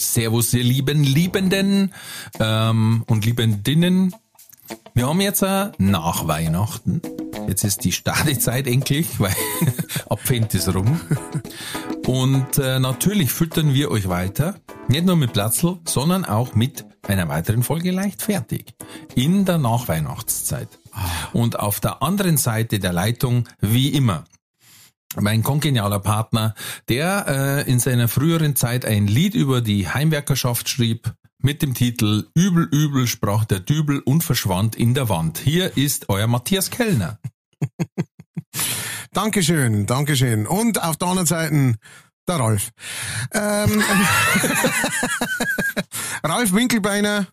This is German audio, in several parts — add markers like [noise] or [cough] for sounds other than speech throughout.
Servus, ihr lieben Liebenden ähm, und Liebendinnen. Wir haben jetzt äh, nach Weihnachten. Jetzt ist die Startezeit endlich, [laughs] weil Advent ist rum. Und äh, natürlich füttern wir euch weiter. Nicht nur mit Platzl, sondern auch mit einer weiteren Folge leichtfertig. In der Nachweihnachtszeit. Und auf der anderen Seite der Leitung, wie immer, mein kongenialer Partner, der äh, in seiner früheren Zeit ein Lied über die Heimwerkerschaft schrieb mit dem Titel Übel, übel sprach der Dübel und verschwand in der Wand. Hier ist euer Matthias Kellner. [laughs] Dankeschön, Dankeschön. Und auf der anderen Seite der Ralf. Ähm, [laughs] Ralf Winkelbeiner,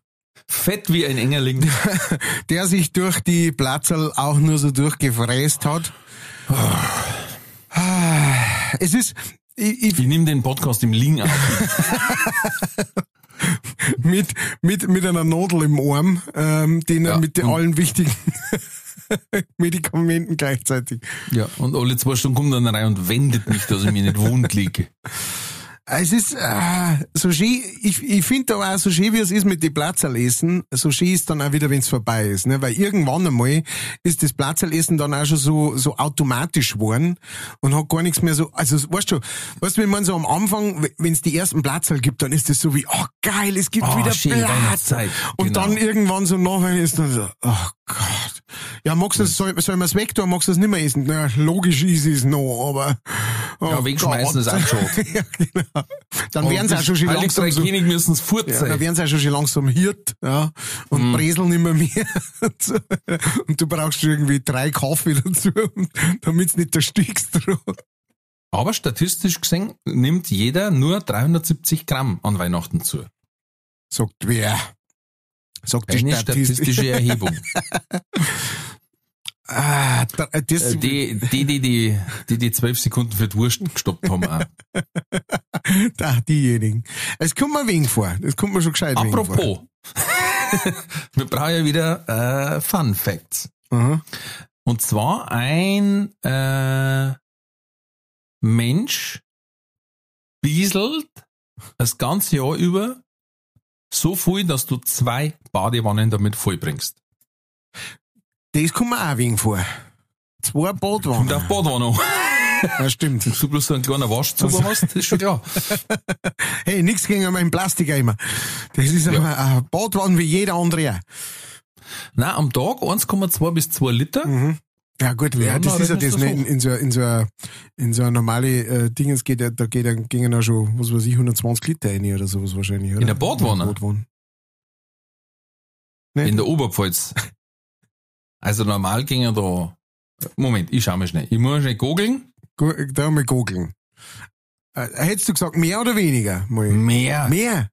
Fett wie ein Engerling. [laughs] der sich durch die Platzerl auch nur so durchgefräst hat. Es ist, ich, ich, Ich nehme den Podcast im Liegen auf. [laughs] mit, mit, mit einer Nadel im Arm, ähm, den Ja, mit den allen wichtigen [laughs] Medikamenten gleichzeitig. Ja, und alle zwei Stunden kommt dann rein und wendet mich, dass ich mir nicht wund liege. Es ist äh, so schön, ich, ich finde aber auch so schön, wie es ist mit den Platzerlesen, so schön ist dann auch wieder, wenn es vorbei ist. Ne? Weil irgendwann einmal ist das Platzerlesen dann auch schon so, so automatisch geworden und hat gar nichts mehr so, also weißt du, weißt du, wenn man so am Anfang, wenn es die ersten Platzerl gibt, dann ist das so wie, oh geil, es gibt Oh, wieder schön, Platz. Weihnachtszeit. Und Genau. dann irgendwann so nachher ist dann so, oh Gott. Ja, magst du soll, soll man es weg tun, magst du das nicht mehr essen? Na, logisch ist es noch, aber, oh Ja, wegschmeißen ist auch schon. [laughs] ja, genau. Dann werden sie auch schon, schon langsam so, müssen es fort ja, dann werden sie auch schon, schon langsam Hirt, ja, und Mhm. Breseln immer mehr. [laughs] und du brauchst schon irgendwie drei Kaffee dazu, [laughs] damit du nicht erstickst. drauf. Aber statistisch gesehen nimmt jeder nur 370 Gramm an Weihnachten zu. Sagt wer? Sagt die Eine Statistik. statistische Erhebung. Ah, da, das, Äh, die, die, die, die, die, die zwölf Sekunden für die Wurst gestoppt haben. Auch. [laughs] da, diejenigen. Es kommt mir wegen vor. Das kommt mir schon gescheit wegen vor. Apropos. [laughs] Wir brauchen ja wieder äh, Fun Facts. Aha. Und zwar ein äh, Mensch bieselt das ganze Jahr über so viel, dass du zwei Badewannen damit vollbringst. Das kommt mir auch wegen vor. Zwei Badwannen. auf Badewanne. Ja, stimmt. Dass du bloß so einen kleinen Waschzuber hast, ist schon klar. Hey, nix gegen meinen Plastikeimer. Das ist aber ein Badwanne wie jeder andere auch. Nein, am Tag 1,2 bis 2 Liter. Ja gut, ja, Ja, das ist ja das, ne, in, in so, in so, eine- in so eine normale äh, Dingens geht ja, da geht ja, gingen ja schon, was weiß ich, 120 Liter rein oder sowas wahrscheinlich, oder? In der Badwanne? In der Badwanne. Ne? In der Oberpfalz. Also normal gingen da. Moment, ich schau mal schnell. Ich muss schnell googeln. Da mal googeln. Äh, hättest du gesagt, mehr oder weniger? Mal. Mehr. Mehr?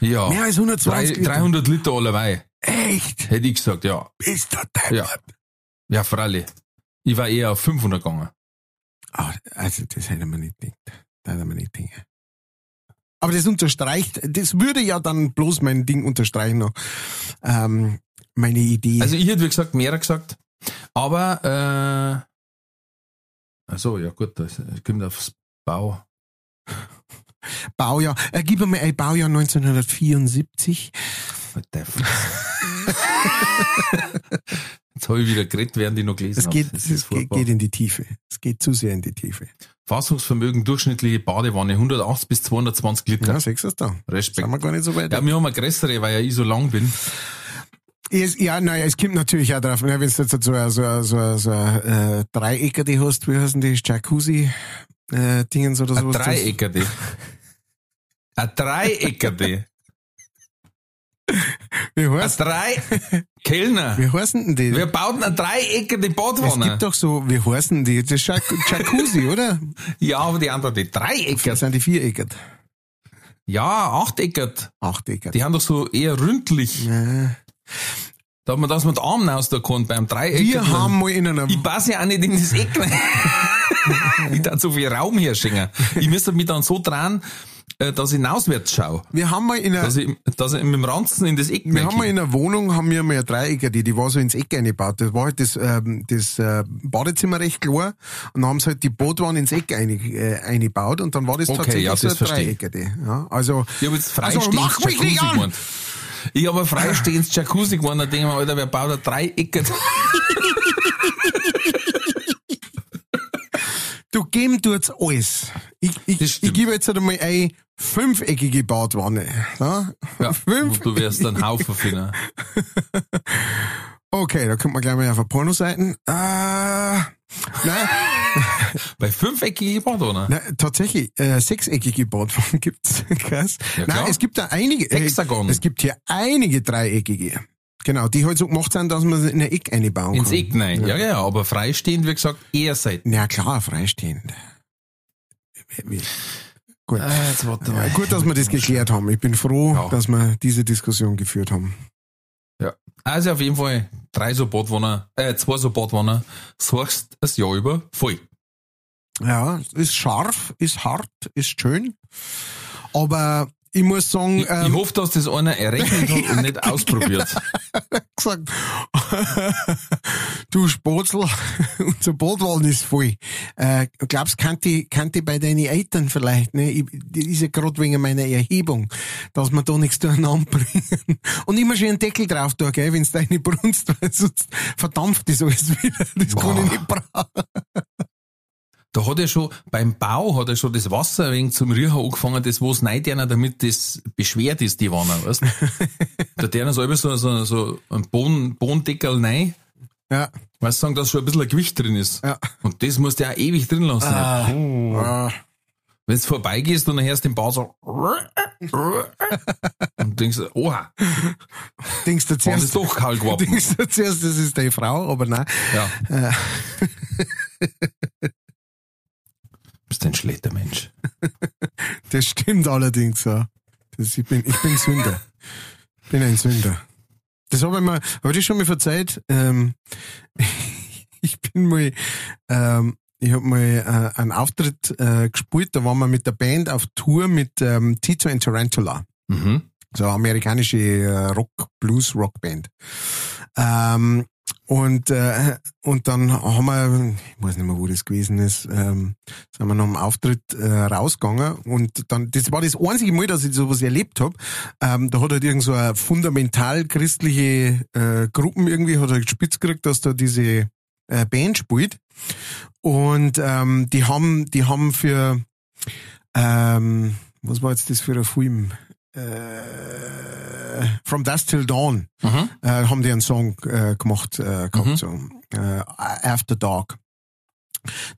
Ja. Mehr als 120 Drei, Liter? 300 Liter allerweil. Echt? Hätte ich gesagt, ja. Bist du deppert? Ja. Ja, freilich. Ich war eher auf 500 gegangen. Ah, also das hätte man nicht gedacht. Das hätte man nicht gedacht. Aber das unterstreicht, das würde ja dann bloß mein Ding unterstreichen noch. Ähm, meine Idee. Also ich hätte, wie gesagt, mehr gesagt. Aber, äh, also ja gut, das kommt aufs Bau. [laughs] Baujahr, äh, gib mir mal ein Baujahr 1974. Teufel. [laughs] Jetzt habe ich wieder geredet, während ich noch gelesen Es habe. geht, Das es geht, geht in die Tiefe. Es geht zu sehr in die Tiefe. Fassungsvermögen durchschnittliche Badewanne 180 bis 220 Liter. Ja, sechs ist da. Respekt. Sind wir gar nicht so weit. Ja, wir haben eine größere, weil ja ich so lang bin. Es, ja, naja, es kommt natürlich auch drauf, wenn du jetzt so, ein- so, ein- so, ein- so ein, äh, Dreiecker die hast, wie heißen die, Jacuzzi, äh, Dingens oder Ein sowas. Dreieckerde. [laughs] Ein Dreieckerde. Wie Ein heißt, Drei... Kellner. wie heißen denn die? Wir bauten eine dreieckige Es Badwanne. gibt doch so, wie heißen die? Das ist Jac- Jacuzzi, [laughs] oder? Ja, aber die andere, die Das Dreiecker. sind die viereckert. Ja, achteckert. Achteckert. Die haben doch so eher ründlich. Ja. Da hat man das mit Armen aus der Kante beim Dreieck. Wir haben mal in einer Ich passe ja auch nicht in das Eck. rein. ich da so viel Raum herschenken. Ich müsste mich dann so dran, äh, dass ich auswärts schaue. wir haben mal in einer Dass ich, dass ich mit dem Ranzen in das Eck Wir haben mal in einer Wohnung, haben wir mal eine Dreiecker, die, die war so ins Eck eingebaut. Das war halt das, ähm, das äh, Badezimmer recht klar und dann haben sie halt die Bootwanne ins Eck eine, äh, eingebaut und dann war das Okay, tatsächlich ja, so das ein verstehe ich. Dreiecker. Die, ja, also, Ich habe jetzt also freistehendes mach mich nicht an! gemeint. Ich habe ein freistehendes Jacuzzi gewonnen, da denke ich mir, Alter, wer baut ein Dreieck? Du geben tut's alles. Ich, ich, ich gebe jetzt einmal eine fünfeckige Badwanne. Ja? Ja, [laughs] Fünf? du wärst ein Haufen finden. [laughs] Okay, da kommt man gleich mal auf eine Pornoseiten. Äh, nein, [laughs] Bei fünfeckigen Badwanne. nein, tatsächlich, äh, sechseckige Badwannen [laughs] gibt's. Krass. Ja, nein, es gibt da einige. äh, Hexagon. Es gibt hier einige dreieckige. Genau, die halt so gemacht sind, dass man sie in ein Eck einbauen Ins kann. Eck nein. Ja, ja, aber freistehend, wie gesagt, eher selten. Ja klar, freistehend. Gut. Äh, jetzt warte Ja, gut, dass wir das geklärt haben. Ich bin froh, Ja. dass wir diese Diskussion geführt haben. Ja. Also auf jeden Fall drei so Badwanne, äh, zwei so Badwanne, suchst das Jahr über voll. Ja, ist scharf, ist hart, ist schön. Aber ich muss sagen, Ich, ich ähm, hoffe, dass das einer errechnet hat und [laughs] nicht ausprobiert. [laughs] gesagt, [laughs] du Spotzel, [laughs] unser Bootwallen ist voll. Äh, glaubst, kann die, kann die bei deinen Eltern vielleicht, ne? Ich, die ist ja gerade wegen meiner Erhebung, dass wir da nichts durcheinander bringen. Und immer schön einen Deckel drauf tun, gell, wenn's deine brunst, [laughs] weil sonst verdampft das alles wieder. Das kann Boah. ich nicht brauchen. Da hat er schon, beim Bau hat er schon das Wasser wenig zum Riechen angefangen, das wo es rein damit das beschwert ist, die Wanne, weißt? [laughs] Da so immer so, so, so ein Bohnen, Bohnendeckel rein, Ja. weißt du, sagen, dass schon ein bisschen ein Gewicht drin ist. Ja. Und das musst du ja auch ewig drin lassen. Ah. Wenn du vorbeigehst und dann hörst du den Bau so [laughs] und denkst, oha, Denkst du zuerst, doch kalt geworden. denkst du zuerst, das ist deine Frau, aber nein. Ja. [laughs] bist ein schlechter Mensch. [laughs] Das stimmt allerdings, ja. Das, ich, bin, ich bin Sünder. Ich bin ein Sünder. Das habe ich mir, habe ich schon mal verzeiht. Ähm, [laughs] ich bin mal, ähm, ich habe mal äh, einen Auftritt äh, gespielt, da waren wir mit der Band auf Tour mit ähm, Tito and Tarantula. Mhm. So eine amerikanische äh, Rock, Blues Rock Band. Ähm, und, äh, und dann haben wir, ich weiß nicht mehr, wo das gewesen ist, ähm, sind wir nach dem Auftritt äh, rausgegangen und dann, das war das einzige Mal, dass ich sowas erlebt habe. Ähm, da hat halt irgend so eine fundamental christliche äh, Gruppen irgendwie, hat halt spitz gekriegt, dass da diese äh, Band spielt. Und ähm, die haben, die haben für ähm, was war jetzt das für ein Film? Äh, From Dusk Till Dawn Mhm. äh, haben die einen Song äh, gemacht gehabt, Mhm. so After Dark.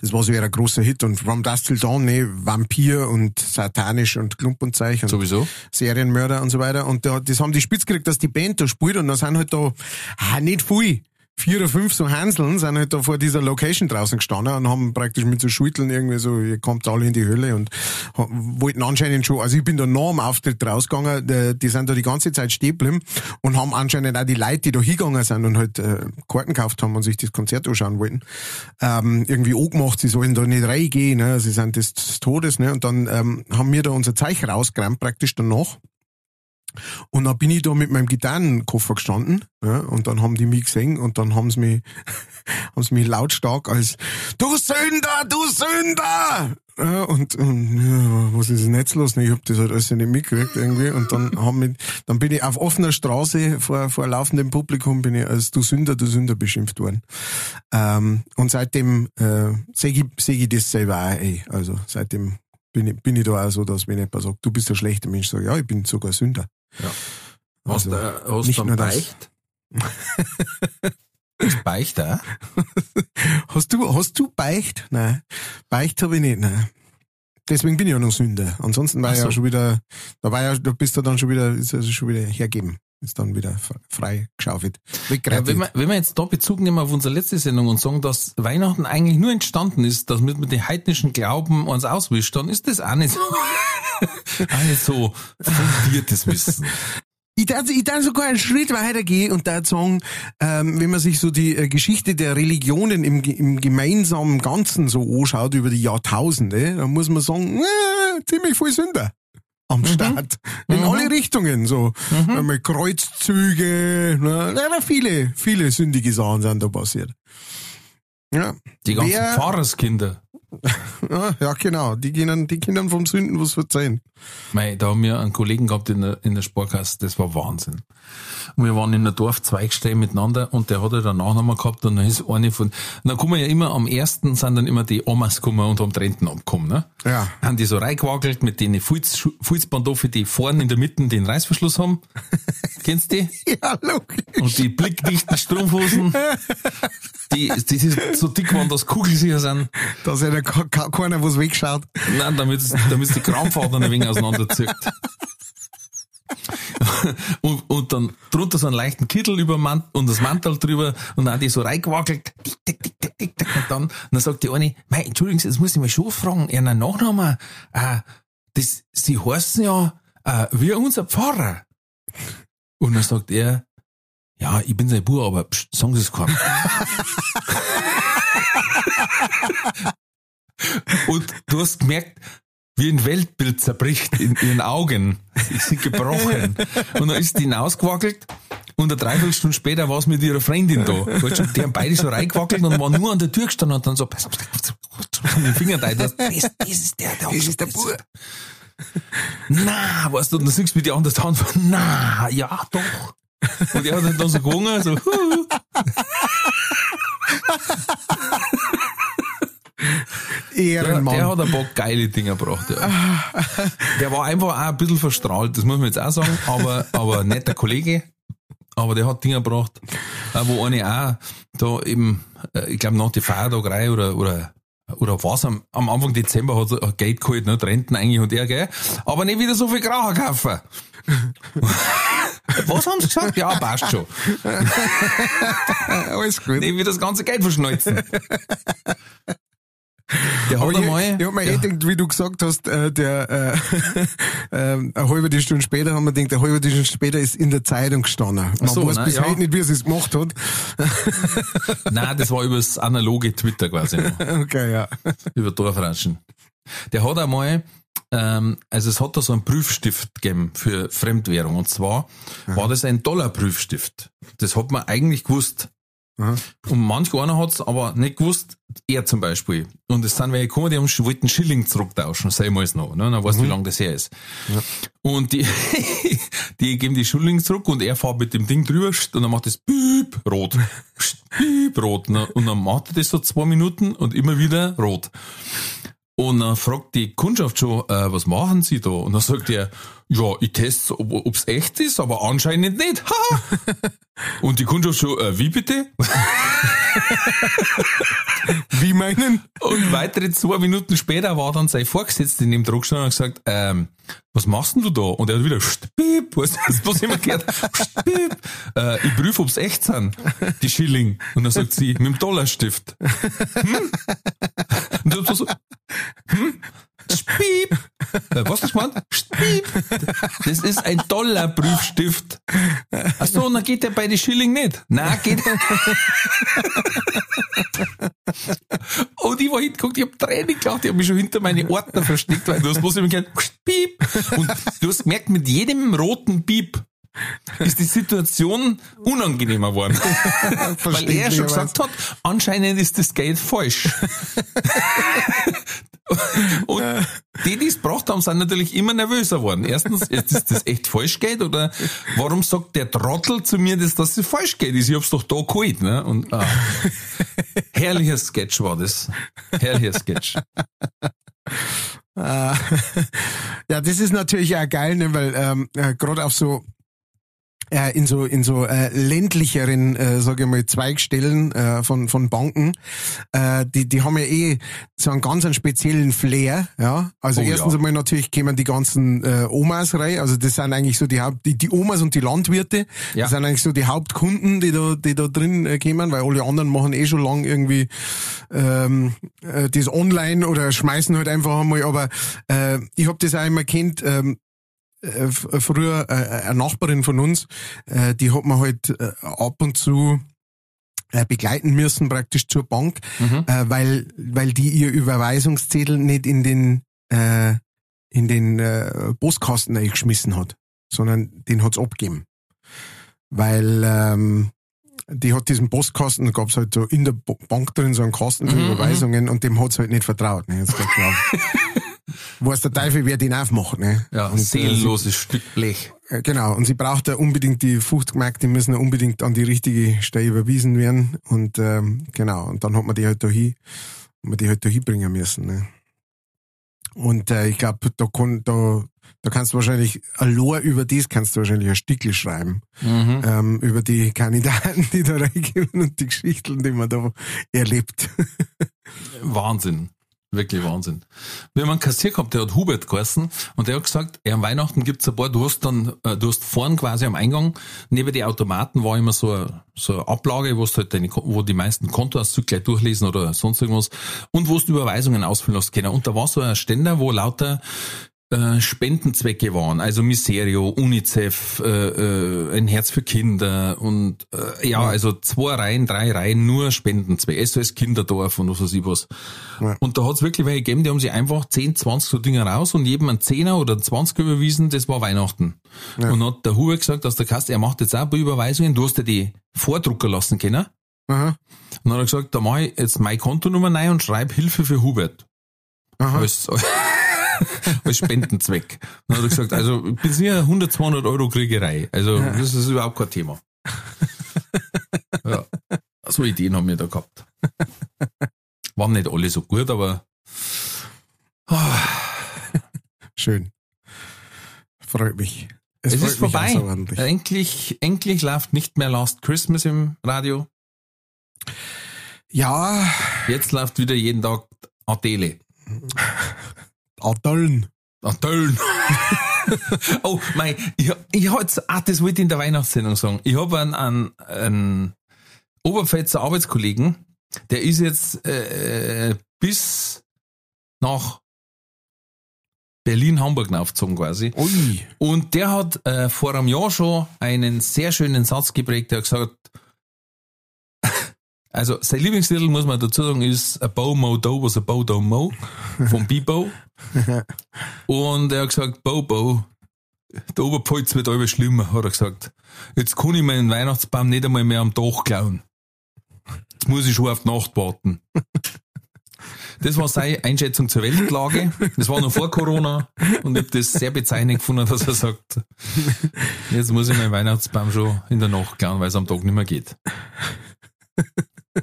Das war so ein großer Hit und From Dusk Till Dawn, ne, Vampir und satanisch und Klump und Zeich und Sowieso. Serienmörder und so weiter. Und da, das haben die spitz gekriegt, dass die Band da spielt und da sind halt da ah, nicht viel. Vier oder fünf so Hanseln sind halt da vor dieser Location draußen gestanden und haben praktisch mit so Schütteln irgendwie so, ihr kommt alle in die Hölle und wollten anscheinend schon, also ich bin da nach dem Auftritt rausgegangen, die, sind da die ganze Zeit stehen und haben anscheinend auch die Leute, die da hingegangen sind und halt äh, Karten gekauft haben und sich das Konzert anschauen wollten, ähm, irgendwie angemacht, sie sollen da nicht reingehen, ne? sie sind des, des Todes, ne? und dann ähm, haben wir da unser Zeichen rausgerammt praktisch danach und dann bin ich da mit meinem Gitarrenkoffer gestanden, ja, und dann haben die mich gesehen und dann haben sie mich, [laughs] haben sie mich lautstark als Du Sünder, du Sünder! Ja, und, und ja, was ist denn jetzt los? Ich hab das halt alles nicht mitgekriegt irgendwie. Und dann [laughs] haben mich, dann bin ich auf offener Straße vor, vor laufendem Publikum bin ich als Du Sünder, du Sünder beschimpft worden. Ähm, und seitdem äh, sehe ich, seh ich das selber auch, ey. Also seitdem bin ich, bin ich da auch so, dass wenn jemand sagt, du bist ein schlechter Mensch, sage ich, ja, ich bin sogar Sünder. Ja. Hast, Also, äh, hast nicht du nur das. Beicht? [laughs] Beicht auch? Hast du, hast du Beicht? Nein. Beicht habe ich nicht, nein. Deswegen bin ich ja noch Sünder. Ansonsten war ich ja so. schon wieder, da war ja, da bist du dann schon wieder, ist also schon wieder hergeben. Ist dann wieder frei geschaufelt. Ja, wenn, wir, wenn wir jetzt da Bezug nehmen auf unsere letzte Sendung und sagen, dass Weihnachten eigentlich nur entstanden ist, dass mit den heidnischen Glauben uns auswischt, dann ist das auch nicht so, [laughs] auch nicht so fundiertes Wissen. Ich darf, ich darf sogar einen Schritt weitergehen und da sagen, ähm, wenn man sich so die äh, Geschichte der Religionen im, im gemeinsamen Ganzen so anschaut über die Jahrtausende, dann muss man sagen, äh, ziemlich viel Sünder am mhm. Start. In mhm. alle Richtungen, so. Mhm. Kreuzzüge, ne? Viele, viele sündige Sachen sind da passiert. Ja. Die ganzen Wer, Pfarrerskinder. Ja, genau. Die Kindern, die Kindern vom Sünden was verzeihen. Mei, da haben wir einen Kollegen gehabt in der, in der Sparkasse, das war Wahnsinn. Und wir waren in der Dorf Zweigstellen miteinander und der hat dann auch nochmal gehabt und dann ist eine von, dann kommen ja immer am ersten sind dann immer die Omas gekommen und haben die Renten abgekommen, ne? Ja. Haben die so reingewackelt mit den Fußbandoffe, die vorne in der Mitte den Reißverschluss haben. [laughs] Kennst du die? Ja, logisch. Und die blickdichten Strumpfhosen, [laughs] die, die, die so dick waren, dass kugelsicher sind. Dass ja keiner was wegschaut. Nein, damit, damit die Krampfadern ein wenig auseinanderzieht. und, und dann drunter so einen leichten Kittel über Mant und das Mantel drüber und dann die so reingewackelt. Und dann, und dann sagt die eine, mei, Entschuldigung, jetzt muss ich mal schon fragen, ihren Nachnamen, äh, das, sie heißen ja, äh, wie unser Pfarrer. Und dann sagt er, ja, ich bin sein Bub, aber sagen Sie es keinem. und du hast gemerkt, wie ein Weltbild zerbricht in ihren Augen. Die sind gebrochen. Und dann ist die hinausgewackelt und eine Dreiviertelstunde später war es mit ihrer Freundin da. Die haben beide so reingewackelt und waren nur an der Tür gestanden und dann so, pass auf, mit den Finger da, das, das ist der, der Das ist der Bub. Na, weißt du, und dann siehst du mit die andere Hand, na, ja, doch. Und er hat dann so gewungen, so, Ehrenmann. Der, der hat ein paar geile Dinge gebracht, ja. Der war einfach auch ein bisschen verstrahlt, das muss man jetzt auch sagen, aber, aber netter Kollege. Aber der hat Dinge gebracht, wo eine auch da eben, äh, ich glaube nach die Feiertagerei oder, oder oder was am, am Anfang Dezember hat er Geld geholt, ne, Renten eigentlich und er, gell? Aber nicht wieder so viel Kracher kaufen. [laughs] was haben sie gesagt? Ja, passt schon. [laughs] Alles gut. Nicht wieder das ganze Geld verschneuzen. [laughs] Der hat einmal, ich, ich hab mir ja. gedacht, wie du gesagt hast, äh, der äh, [laughs] äh, eine halbe Stunde später haben wir gedacht, eine halbe Stunde später ist in der Zeitung gestanden. Man so, weiß nein, bis ja. heute nicht, wie er es gemacht hat. [laughs] [laughs] Nein, das war über das analoge Twitter quasi. Noch. Okay, ja. Über Dorfratschen. Der hat einmal, ähm, also es hat da so einen Prüfstift gegeben für Fremdwährung. Und zwar Aha. war das ein Dollar-Prüfstift. Das hat man eigentlich gewusst. Aha. Und manch einer hat's aber nicht gewusst, er zum Beispiel. Und es sind welche gekommen, die haben, wollten Schilling zurücktauschen, sei mal noch, ne? Dann weißt du, mhm. wie lange das her ist. Ja. Und die, [laughs] die geben die Schilling zurück und er fährt mit dem Ding drüber und dann macht das Piep, rot. Piep, rot. Ne? Und dann macht er das so zwei Minuten und immer wieder rot. Und dann fragt die Kundschaft schon, äh, was machen Sie da? Und dann sagt er, ja, ich teste, ob es echt ist, aber anscheinend nicht. [laughs] Und die Kundschaft schon, äh, wie bitte? [laughs] wie meinen? Und weitere zwei Minuten später war dann sein Vorgesetzter in dem Druck und hat gesagt, ähm, was machst denn du da? Und er hat wieder, Piep, was, [laughs] was immer gehört, Piep, äh, ich prüfe, ob's echt sind, die Schilling. Und dann sagt sie, mit dem Dollarstift. Hm? Und dann so, hm? Spiep. Äh, was das gemeint? Spiep. Das ist ein Dollarprüfstift. Ach so, und dann geht der bei den Schilling nicht. Nein, geht. und ich war hingeguckt, ich hab Tränen gelacht, ich hab mich schon hinter meine Ordner versteckt, weil du hast bloß immer gehört, Piep. Und du hast gemerkt, mit jedem roten Piep ist die Situation unangenehmer geworden. [laughs] Weil er schon gesagt hat, anscheinend ist das Geld falsch. [laughs] Und die, die es braucht haben, sind natürlich immer nervöser geworden. Erstens, ist das echt falsch geht oder warum sagt der Trottel zu mir, dass das falsch geht? Ich hab's doch da geholt, ne? Und, ah, [laughs] herrlicher Sketch war das. Herrlicher Sketch. Ah. ja, das ist natürlich auch geil, ne, weil ähm, äh, gerade auf so äh, in so in so äh, ländlicheren, äh, sage ich mal, Zweigstellen äh, von von Banken, äh, die die haben ja eh so einen ganz einen speziellen Flair, ja. Also Oh ja. erstens einmal natürlich kämen die ganzen äh, Omas rein, also das sind eigentlich so die Haupt die, die Omas und die Landwirte, Ja. das sind eigentlich so die Hauptkunden, die da die da drin äh, kämen, weil alle anderen machen eh schon lang irgendwie ähm, äh, das online oder schmeißen halt einfach einmal, aber äh, ich habe das auch immer kennt, ähm, äh, äh, früher äh, eine Nachbarin von uns, äh, die hat man halt äh, ab und zu äh, begleiten müssen praktisch zur Bank, Mhm. äh, weil weil die ihr Überweisungszettel nicht in den äh, in den äh, Postkasten eingeschmissen hat, sondern den hat's abgegeben, weil ähm, die hat diesen Postkasten, da gab's halt so in der Bank drin so einen Kasten für Mhm, Überweisungen und dem hat's halt nicht vertraut. Ne? Jetzt. [laughs] Weiß der Teufel, wer den aufmacht. Ne? Ja, Und, äh, seelenloses Stück Blech. äh, Genau, und sie braucht ja unbedingt die 50 Mark, die müssen ja unbedingt an die richtige Stelle überwiesen werden. Und ähm, genau, und dann hat man die halt da hin, man die halt da hinbringen müssen. Ne? Und äh, ich glaube, da, kann, da, da kannst du wahrscheinlich, allein über das kannst du wahrscheinlich ein Stickel schreiben. Mhm. Ähm, über die Kandidaten, die da reingehen und die Geschichten, die man da erlebt. [laughs] Wahnsinn. Wirklich Wahnsinn. Wir haben einen Kassier gehabt, der hat Hubert geheißen und der hat gesagt, ja, am Weihnachten gibt's ein paar, du hast dann, äh, du hast vorn quasi am Eingang, neben die Automaten war immer so eine, so eine Ablage, wo halt deine, wo die meisten Kontoauszüge gleich durchlesen oder sonst irgendwas und wo du Überweisungen ausfüllen hast können. Und da war so ein Ständer, wo lauter äh, Spendenzwecke waren, also Miserio, UNICEF, äh, äh, ein Herz für Kinder und äh, ja, also zwei Reihen, drei Reihen, nur Spendenzwecke, SOS Kinderdorf und was weiß ich was. Ja. Und da hat's wirklich welche gegeben, die haben sich einfach 10, 20 so Dinger raus und jedem einen Zehner oder einen 20 überwiesen, das war Weihnachten. Und dann hat der Hubert gesagt aus der Kasse, er macht jetzt auch ein paar Überweisungen, du hast ja die vordrucken lassen können. Aha, Und dann hat er gesagt, da mache ich jetzt meine Kontonummer rein und schreibe Hilfe für Hubert aha. als, als [laughs] [laughs] Spendenzweck. Dann hat er gesagt, also bis hier 100, 200 Euro Kriegerei. Also das ist überhaupt kein Thema. Ja. [laughs] So Ideen haben wir da gehabt. Waren nicht alle so gut, aber [laughs] Schön. Freut mich. es, freut ist mich vorbei. außerordentlich. Endlich, endlich läuft nicht mehr Last Christmas im Radio. Ja, Jetzt läuft wieder jeden Tag Adele. Adollen. Adele. [laughs] oh, mein, ich, ich hab jetzt, ah, das wollte ich in der Weihnachtssendung sagen. Ich habe einen, einen, einen Oberpfälzer Arbeitskollegen, der ist jetzt äh, bis nach Berlin-Hamburg aufgezogen quasi. Ui. Und der hat äh, vor einem Jahr schon einen sehr schönen Satz geprägt, der hat gesagt, [laughs] also sein Lieblingslied, muss man dazu sagen, ist A Bow Mo Do was a Bow Do Mo von Bibo. [laughs] Und er hat gesagt, Bow, der Oberpolz wird immer schlimmer, hat er gesagt. Jetzt kann ich meinen Weihnachtsbaum nicht einmal mehr am Dach klauen. Jetzt muss ich schon auf die Nacht warten. [laughs] Das war seine Einschätzung zur Weltlage. Das war noch vor Corona und ich habe das sehr bezeichnend gefunden, dass er sagt, jetzt muss ich meinen Weihnachtsbaum schon in der Nacht klauen, weil es am Tag nicht mehr geht.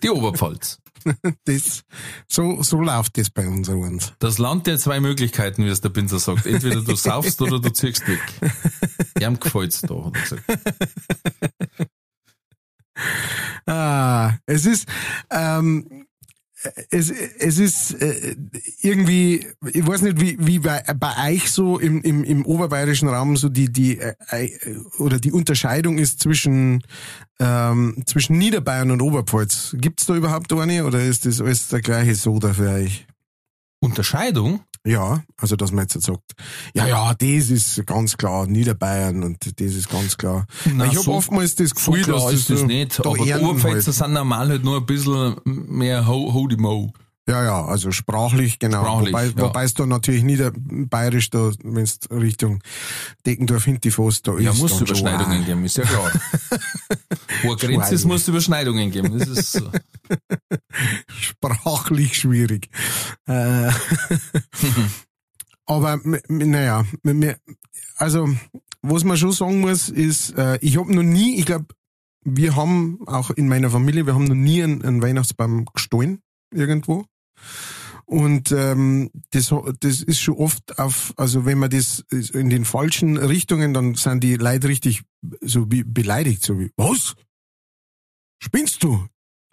Die Oberpfalz. [laughs] Das, so, so läuft das bei uns. Das Land der zwei Möglichkeiten, wie es der Pinsel sagt. Entweder du saufst oder du ziehst weg. [laughs] Ihm gefällt's da, hat er gesagt. Ah, es ist, ähm, es, es ist äh, irgendwie, ich weiß nicht, wie, wie bei, bei euch so im, im, im oberbayerischen Raum so die, die, äh, äh, oder die Unterscheidung ist zwischen, ähm, zwischen Niederbayern und Oberpfalz. Gibt's da überhaupt eine oder ist das alles der gleiche Soda für euch? Unterscheidung? Ja, also dass man jetzt sagt, ja, ja, das ist ganz klar Niederbayern und das ist ganz klar. Na, ich habe so- oftmals das So Gefühl, klar dass ist das so nicht. da Aber die Oberpfälzer halt. sind normal halt nur ein bisschen mehr ho Holy Mo. Ja, ja, also sprachlich, genau. Sprachlich, wobei, ja. wobei es da natürlich niederbayerisch, da, wenn es Richtung Deckendorf, Hintifoss, da Ja, ist muss dann schon Überschneidungen auch- geben, ist ja klar. [laughs] Wo eine Grenze ist, muss Überschneidungen geben. Das ist so. [laughs] sprachlich schwierig. Äh, [laughs] aber naja, also was man schon sagen muss, ist, äh, ich habe noch nie, ich glaube, wir haben auch in meiner Familie, wir haben noch nie einen, einen Weihnachtsbaum gestohlen irgendwo. Und ähm, das, das ist schon oft auf, also wenn man das in den falschen Richtungen, dann sind die Leute richtig so wie beleidigt, so wie, was? Spinnst du?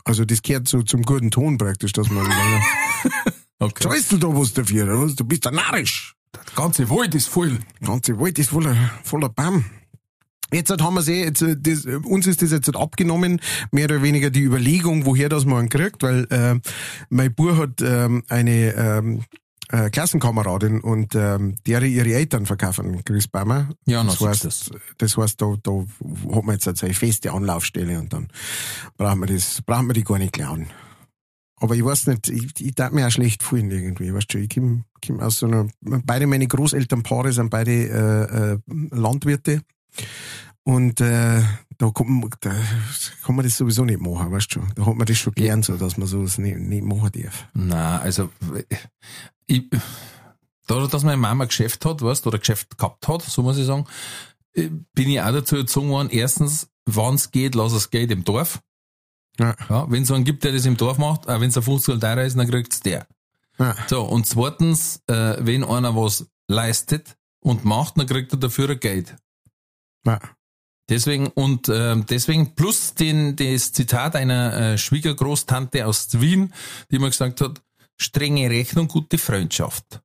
Also das gehört so zum guten Ton praktisch, dass man [laughs] Okay. Zahlst du da was dafür? Du bist ein narrisch. Der ganze Wald ist voll. Der ganze Wald ist voller, voller Baum. Jetzt haben wir eh, jetzt, äh, das, äh, uns ist das jetzt abgenommen, mehr oder weniger die Überlegung, woher das man kriegt, weil äh, mein Bub hat ähm, eine ähm, äh, Klassenkameradin und ähm, deren ihre Eltern verkaufen Christbäume. Ja, das heißt, siehst das heißt, da, da hat man jetzt halt eine feste Anlaufstelle und dann brauchen wir das, brauchen wir die gar nicht klauen. Aber ich weiß nicht, ich, ich darf mir auch schlecht fühlen irgendwie, weißt du, ich komm, komm aus so einer, beide meine Großelternpaare sind beide äh, äh, Landwirte und äh, da, kommt, da kann man das sowieso nicht machen, weißt du, da hat man das schon gern so, dass man sowas nicht, nicht machen darf. Na, also ich, dadurch, dass meine Mama ein Geschäft hat, weißt, oder ein Geschäft gehabt hat, so muss ich sagen, äh, bin ich auch dazu erzogen worden, erstens, wann es geht, lass es Geld im Dorf. Ja. Ja, wenn es einen gibt, der das im Dorf macht, auch wenn es ein 50 teurer ist, dann kriegt's der. Ja. So, und zweitens, äh, wenn einer was leistet und macht, dann kriegt er dafür ein Geld. Ja. Deswegen und ähm, deswegen plus den das Zitat einer äh, Schwiegergroßtante aus Wien, die mir gesagt hat, strenge Rechnung, gute Freundschaft.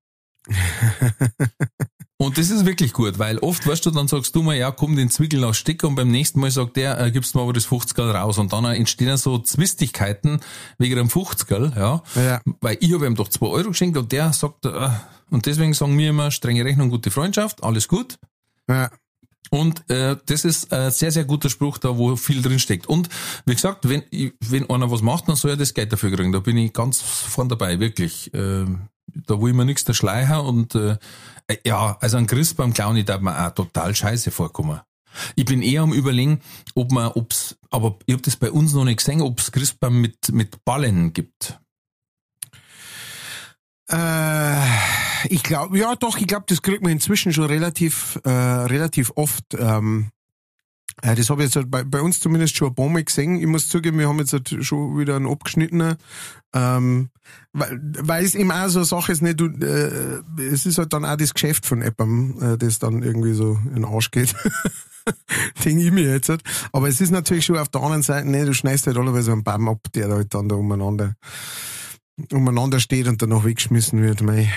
[laughs] und das ist wirklich gut, weil oft weißt du, dann sagst du mal, ja, komm den Zwickel aus Stecker und beim nächsten Mal sagt der, äh, gibst du mir aber das 50 raus und dann entstehen so Zwistigkeiten wegen einem 50 ja, Ja. weil ich habe ihm doch 2 Euro geschenkt und der sagt, äh, und deswegen sagen wir immer, strenge Rechnung, gute Freundschaft, alles gut. Ja. Und äh, das ist ein sehr, sehr guter Spruch da, wo viel drin steckt. Und wie gesagt, wenn, wenn einer was macht, dann soll er das Geld dafür kriegen. Da bin ich ganz vorn dabei, wirklich. Äh, da will ich mir nichts der Schleicher und äh, ja, also ein Christbaum klauen, ich darf mir auch total scheiße vorkommen. Ich bin eher am überlegen, ob man, ob's, aber ich habe das bei uns noch nicht gesehen, ob es Christbaum mit, mit Ballen gibt. Äh, ich glaube, ja doch, ich glaube, das kriegt man inzwischen schon relativ, äh, relativ oft. Ähm, äh, das habe ich jetzt halt bei, bei uns zumindest schon ein paar Mal gesehen. Ich muss zugeben, wir haben jetzt halt schon wieder einen abgeschnittenen, ähm, weil, weil es eben auch so eine Sache ist, nicht, du, äh, es ist halt dann auch das Geschäft von Eppam, äh, das dann irgendwie so in den Arsch geht. [laughs] Denke ich mir jetzt halt. Aber es ist natürlich schon auf der anderen Seite, ne, du schneidest halt alle so einen Baum ab, der halt dann da umeinander umeinander steht und danach weggeschmissen wird. Mei.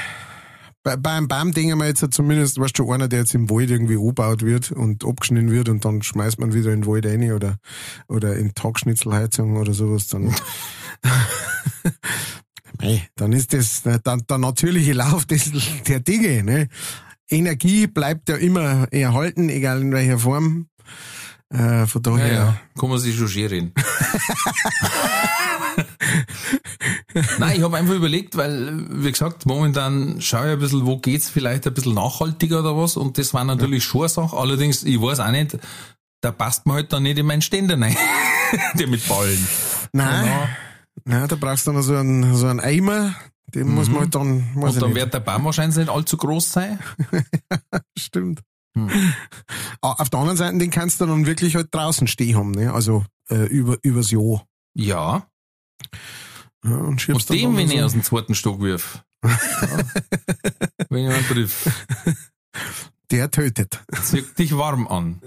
Bei, bei einem Baum denken wir jetzt zumindest, weißt du, einer, der jetzt im Wald irgendwie angebaut wird und abgeschnitten wird und dann schmeißt man wieder in den Wald rein oder, oder in Tagschnitzelheizung oder sowas, dann, [laughs] Mei, dann ist das der, der natürliche Lauf des, der Dinge, ne? Energie bleibt ja immer erhalten, egal in welcher Form. Äh, von daher. Ja, ja. Kann man sich schon scheren. Nein, ich habe einfach überlegt, weil, wie gesagt, momentan schaue ich ein bisschen, wo geht's vielleicht ein bisschen nachhaltiger oder was. Und das war natürlich schon eine Sache. Allerdings, ich weiß auch nicht, da passt man halt dann nicht in meinen Ständer rein. [laughs] Der mit Ballen. Nein. Genau. Nein, da brauchst du noch so einen, so einen Eimer. Den muss man halt dann, Mhm. Und dann nicht. wird der Baum wahrscheinlich nicht allzu groß sein. [laughs] Stimmt. Hm. [laughs] Auf der anderen Seite, den kannst du dann wirklich halt draußen stehen haben, ne? Also, äh, über, übers Jahr. Ja. Ja, und dann dem, wenn so- ich aus dem zweiten Stock wirf. [laughs] Ja. wenn ich einen triff. [laughs] Der tötet. Zieht dich warm an.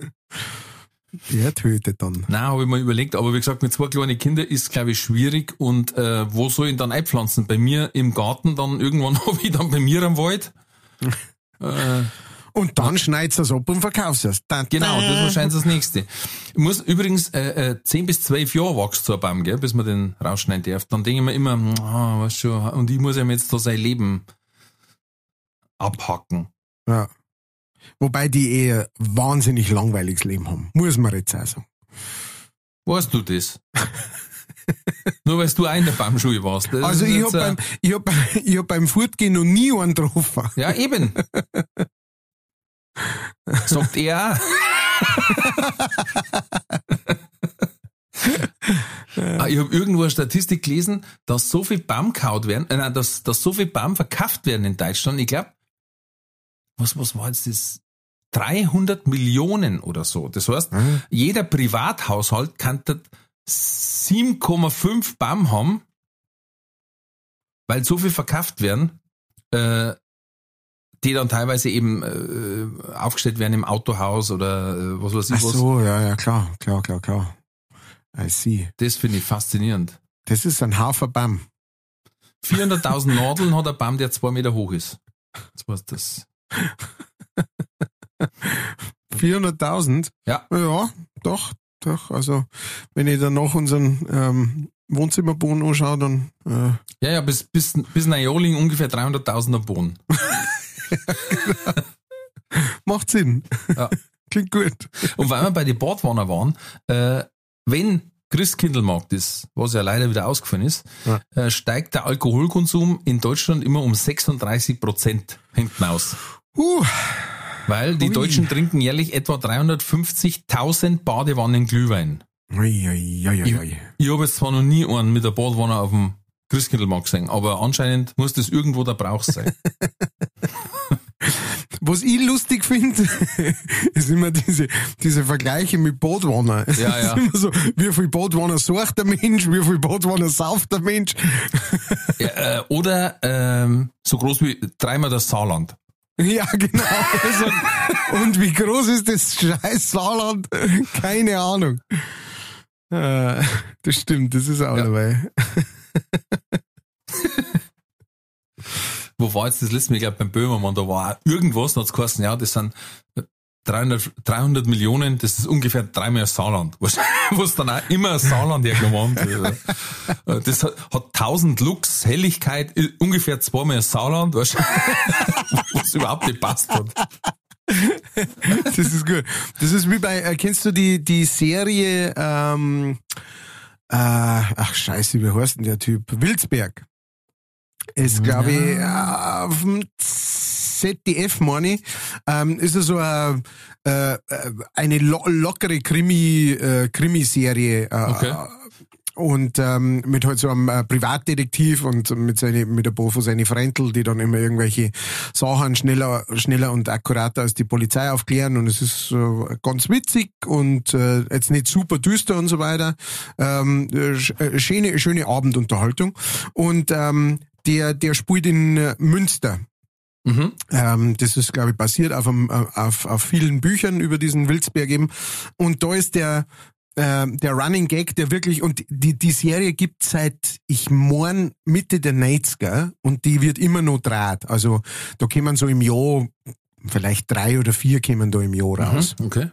Der tötet dann. Nein, habe ich mir überlegt, aber wie gesagt, mit zwei kleinen Kindern ist glaube ich schwierig und äh, wo soll ich ihn dann einpflanzen? Bei mir im Garten, dann irgendwann habe ich dann bei mir am Wald. äh, Und dann schneidest du es ab und verkaufst es. Da, genau, das ist wahrscheinlich das nächste. Ich muss übrigens äh, äh, 10 bis 12 Jahre wächst so ein Baum, gell, bis man den rausschneiden darf. Dann denke ich mir immer, ah, was schon, und ich muss ihm jetzt da sein Leben abhacken. Ja. Wobei die eher wahnsinnig langweiliges Leben haben. Muss man jetzt auch sagen. Weißt du das? [laughs] Nur weil du auch in der Baumschule warst. Das Also ich jetzt, hab, äh, beim, ich hab, ich hab beim Fortgehen noch nie einen getroffen. Ja, eben. [laughs] Sagt er auch. Ah, ich habe irgendwo eine Statistik gelesen, dass so viel Baum kaut werden, äh, nein, dass, dass so viel Baum verkauft werden in Deutschland. Ich glaube, was, was war jetzt das? 300 Millionen oder so. Das heißt, Mhm. jeder Privathaushalt kann 7,5 Baum haben, weil so viel verkauft werden, äh, die dann teilweise eben äh, aufgestellt werden im Autohaus oder äh, was weiß ich Ach was. so, ja, ja, klar, klar, klar, klar. I see. Das finde ich faszinierend. Das ist ein Haferbaum. 400.000 Nadeln hat ein Baum, der zwei Meter hoch ist. Das war's das. 400.000? Ja. Ja, doch, doch. Also, wenn ich dann noch unseren ähm, Wohnzimmerboden anschaue, dann äh, Ja, ja, bis, bis, bis nach Joling ungefähr 300.000er Boden. [laughs] [laughs] macht Sinn. Ja. [laughs] Klingt gut. Und weil wir bei den Badwanner waren, äh, wenn Christkindlmarkt ist, was ja leider wieder ausgefallen ist, Ja. äh, steigt der Alkoholkonsum in Deutschland immer um 36 Prozent hinten aus. Uh, Weil die Ui. Deutschen trinken jährlich etwa 350.000 Badewannen Glühwein. ui, ui, ui. Ich habe jetzt zwar noch nie einen mit der Badwanne auf dem Christkindlmarkt gesehen, aber anscheinend muss das irgendwo der Brauch sein. [laughs] Was ich lustig finde, [laughs] ist immer diese, diese Vergleiche mit Badwanner. Es Ja, ist ja. immer so, wie viel Badwanner sucht der Mensch, wie viel Badwanner sauft der Mensch. [laughs] ja, äh, oder ähm, so groß wie dreimal das Saarland. Ja, genau. Also, und wie groß ist das scheiß Saarland? Keine Ahnung. Äh, das stimmt, das ist auch dabei. [laughs] Wo war jetzt das letzte Mal, ich glaube beim Böhmermann, da war irgendwas, da hat's geheißen, ja, das sind 300, 300 Millionen, das ist ungefähr dreimal Saarland. [laughs] Was, was dann auch immer Saarland irgendwann. Äh, Das hat, hat 1000 Lux, Helligkeit, ungefähr zweimal Saarland, [laughs] was überhaupt nicht passt hat. Das ist gut. Das ist wie bei, äh, kennst du die, die Serie, ähm, äh, ach scheiße, wie heißt denn der Typ? Wilsberg. Ist, glaube ich, auf dem ZDF, meine ich, ähm, ist es so äh, äh, eine lo lockere Krimi, äh, Krimiserie. Äh, Okay. Und ähm, mit halt so einem äh, Privatdetektiv und mit seine, mit ein paar von seinen Fräntel, die dann immer irgendwelche Sachen schneller, schneller und akkurater als die Polizei aufklären. Und es ist äh, ganz witzig und äh, jetzt nicht super düster und so weiter. Ähm, äh, sch- schöne, schöne Abendunterhaltung. Und ähm, der, der spielt in äh, Münster. Mhm. Ähm, das ist, glaube ich, basiert auf, einem, äh, auf, auf vielen Büchern über diesen Wilsberg eben. Und da ist der, äh, der Running Gag, der wirklich, und die, die Serie gibt seit, ich mein, Mitte der 90er und die wird immer noch draht. Also da kommen so im Jahr, vielleicht drei oder vier kommen da im Jahr raus. Mhm. Okay.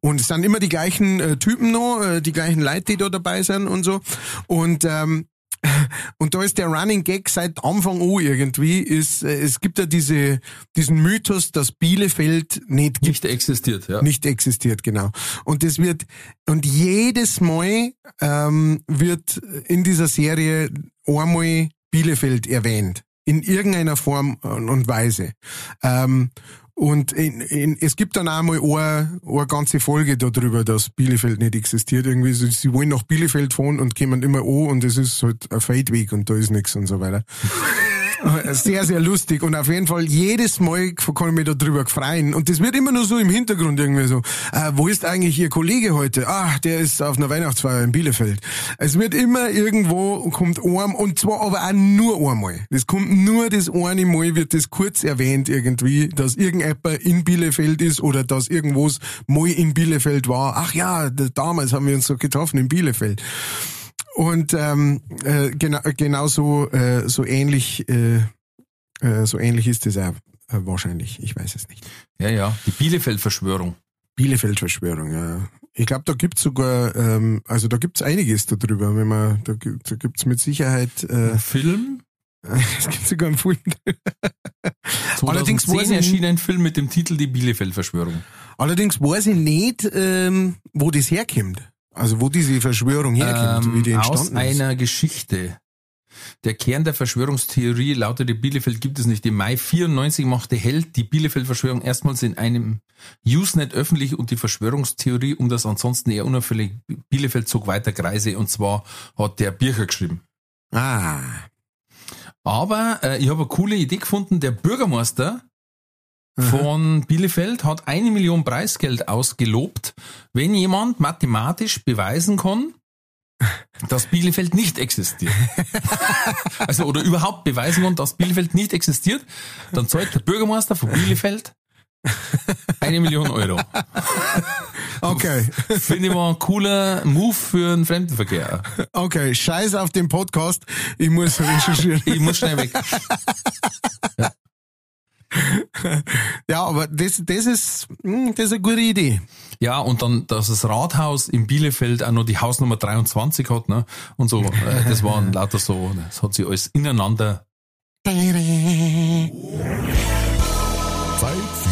Und es sind immer die gleichen äh, Typen noch, äh, die gleichen Leute, die da dabei sind und so. Und ähm, [laughs] und da ist der Running Gag seit Anfang an irgendwie, ist, äh, es gibt ja diese, diesen Mythos, dass Bielefeld nicht gibt, Nicht existiert, ja. nicht existiert, genau. Und das wird, und jedes Mal ähm, wird in dieser Serie einmal Bielefeld erwähnt. In irgendeiner Form und Weise. Ähm, und in, in, es gibt dann auch mal eine, eine ganze Folge darüber, dass Bielefeld nicht existiert. Irgendwie, sie, sie wollen nach Bielefeld fahren und kommen immer an und es ist halt ein Feldweg und da ist nichts und so weiter. [laughs] Sehr, sehr lustig und auf jeden Fall jedes Mal kann ich mich da drüber freuen und das wird immer nur so im Hintergrund irgendwie so, äh, wo ist eigentlich Ihr Kollege heute? Ah, der ist auf einer Weihnachtsfeier in Bielefeld. Es wird immer irgendwo, kommt ein, und zwar aber auch nur einmal. Das kommt nur das eine Mal, wird das kurz erwähnt irgendwie, dass irgendjemand in Bielefeld ist oder dass irgendwas mal in Bielefeld war. Ach ja, da- damals haben wir uns so getroffen in Bielefeld. Und ähm, äh, genau, genau so, äh, so ähnlich, äh, äh, so ähnlich ist es auch äh, wahrscheinlich. Ich weiß es nicht. Ja, ja. Die Bielefeld-Verschwörung. Bielefeld-Verschwörung, ja. Ich glaube, da gibt's sogar, ähm, also da gibt's einiges darüber, wenn man, da, gibt- da gibt's mit Sicherheit, äh, Film? [laughs] es gibt sogar einen Film. Allerdings 2010 weiß ich- erschien ein Film mit dem Titel Die Bielefeld-Verschwörung. Allerdings weiß ich nicht, ähm, wo das herkommt. Also wo diese Verschwörung herkommt, wie die Ähm, aus entstanden ist. einer Geschichte. Der Kern der Verschwörungstheorie lautete, Bielefeld gibt es nicht. Im Mai 94 machte Held die Bielefeld-Verschwörung erstmals in einem Usenet öffentlich und die Verschwörungstheorie um das ansonsten eher unauffällige Bielefeld zog weiter Kreise und zwar hat der Bircher geschrieben. Ah. Aber äh, ich habe eine coole Idee gefunden. Der Bürgermeister von Bielefeld hat eine Million Preisgeld ausgelobt, wenn jemand mathematisch beweisen kann, [laughs] dass Bielefeld nicht existiert. [laughs] also, oder überhaupt beweisen wollen, dass Bielefeld nicht existiert, dann zahlt der Bürgermeister von Bielefeld eine Million Euro. [laughs] Okay. Finde ich mal ein cooler Move für den Fremdenverkehr. Okay, scheiß auf den Podcast. Ich muss recherchieren. Ich muss schnell weg. Ja, [laughs] aber das, das ist, hm, das ist eine gute Idee. Ja, und dann, dass das Rathaus in Bielefeld auch noch die Hausnummer 23 hat, ne? Und so, äh, das waren [laughs] lauter so, das hat sich alles ineinander. Zeit für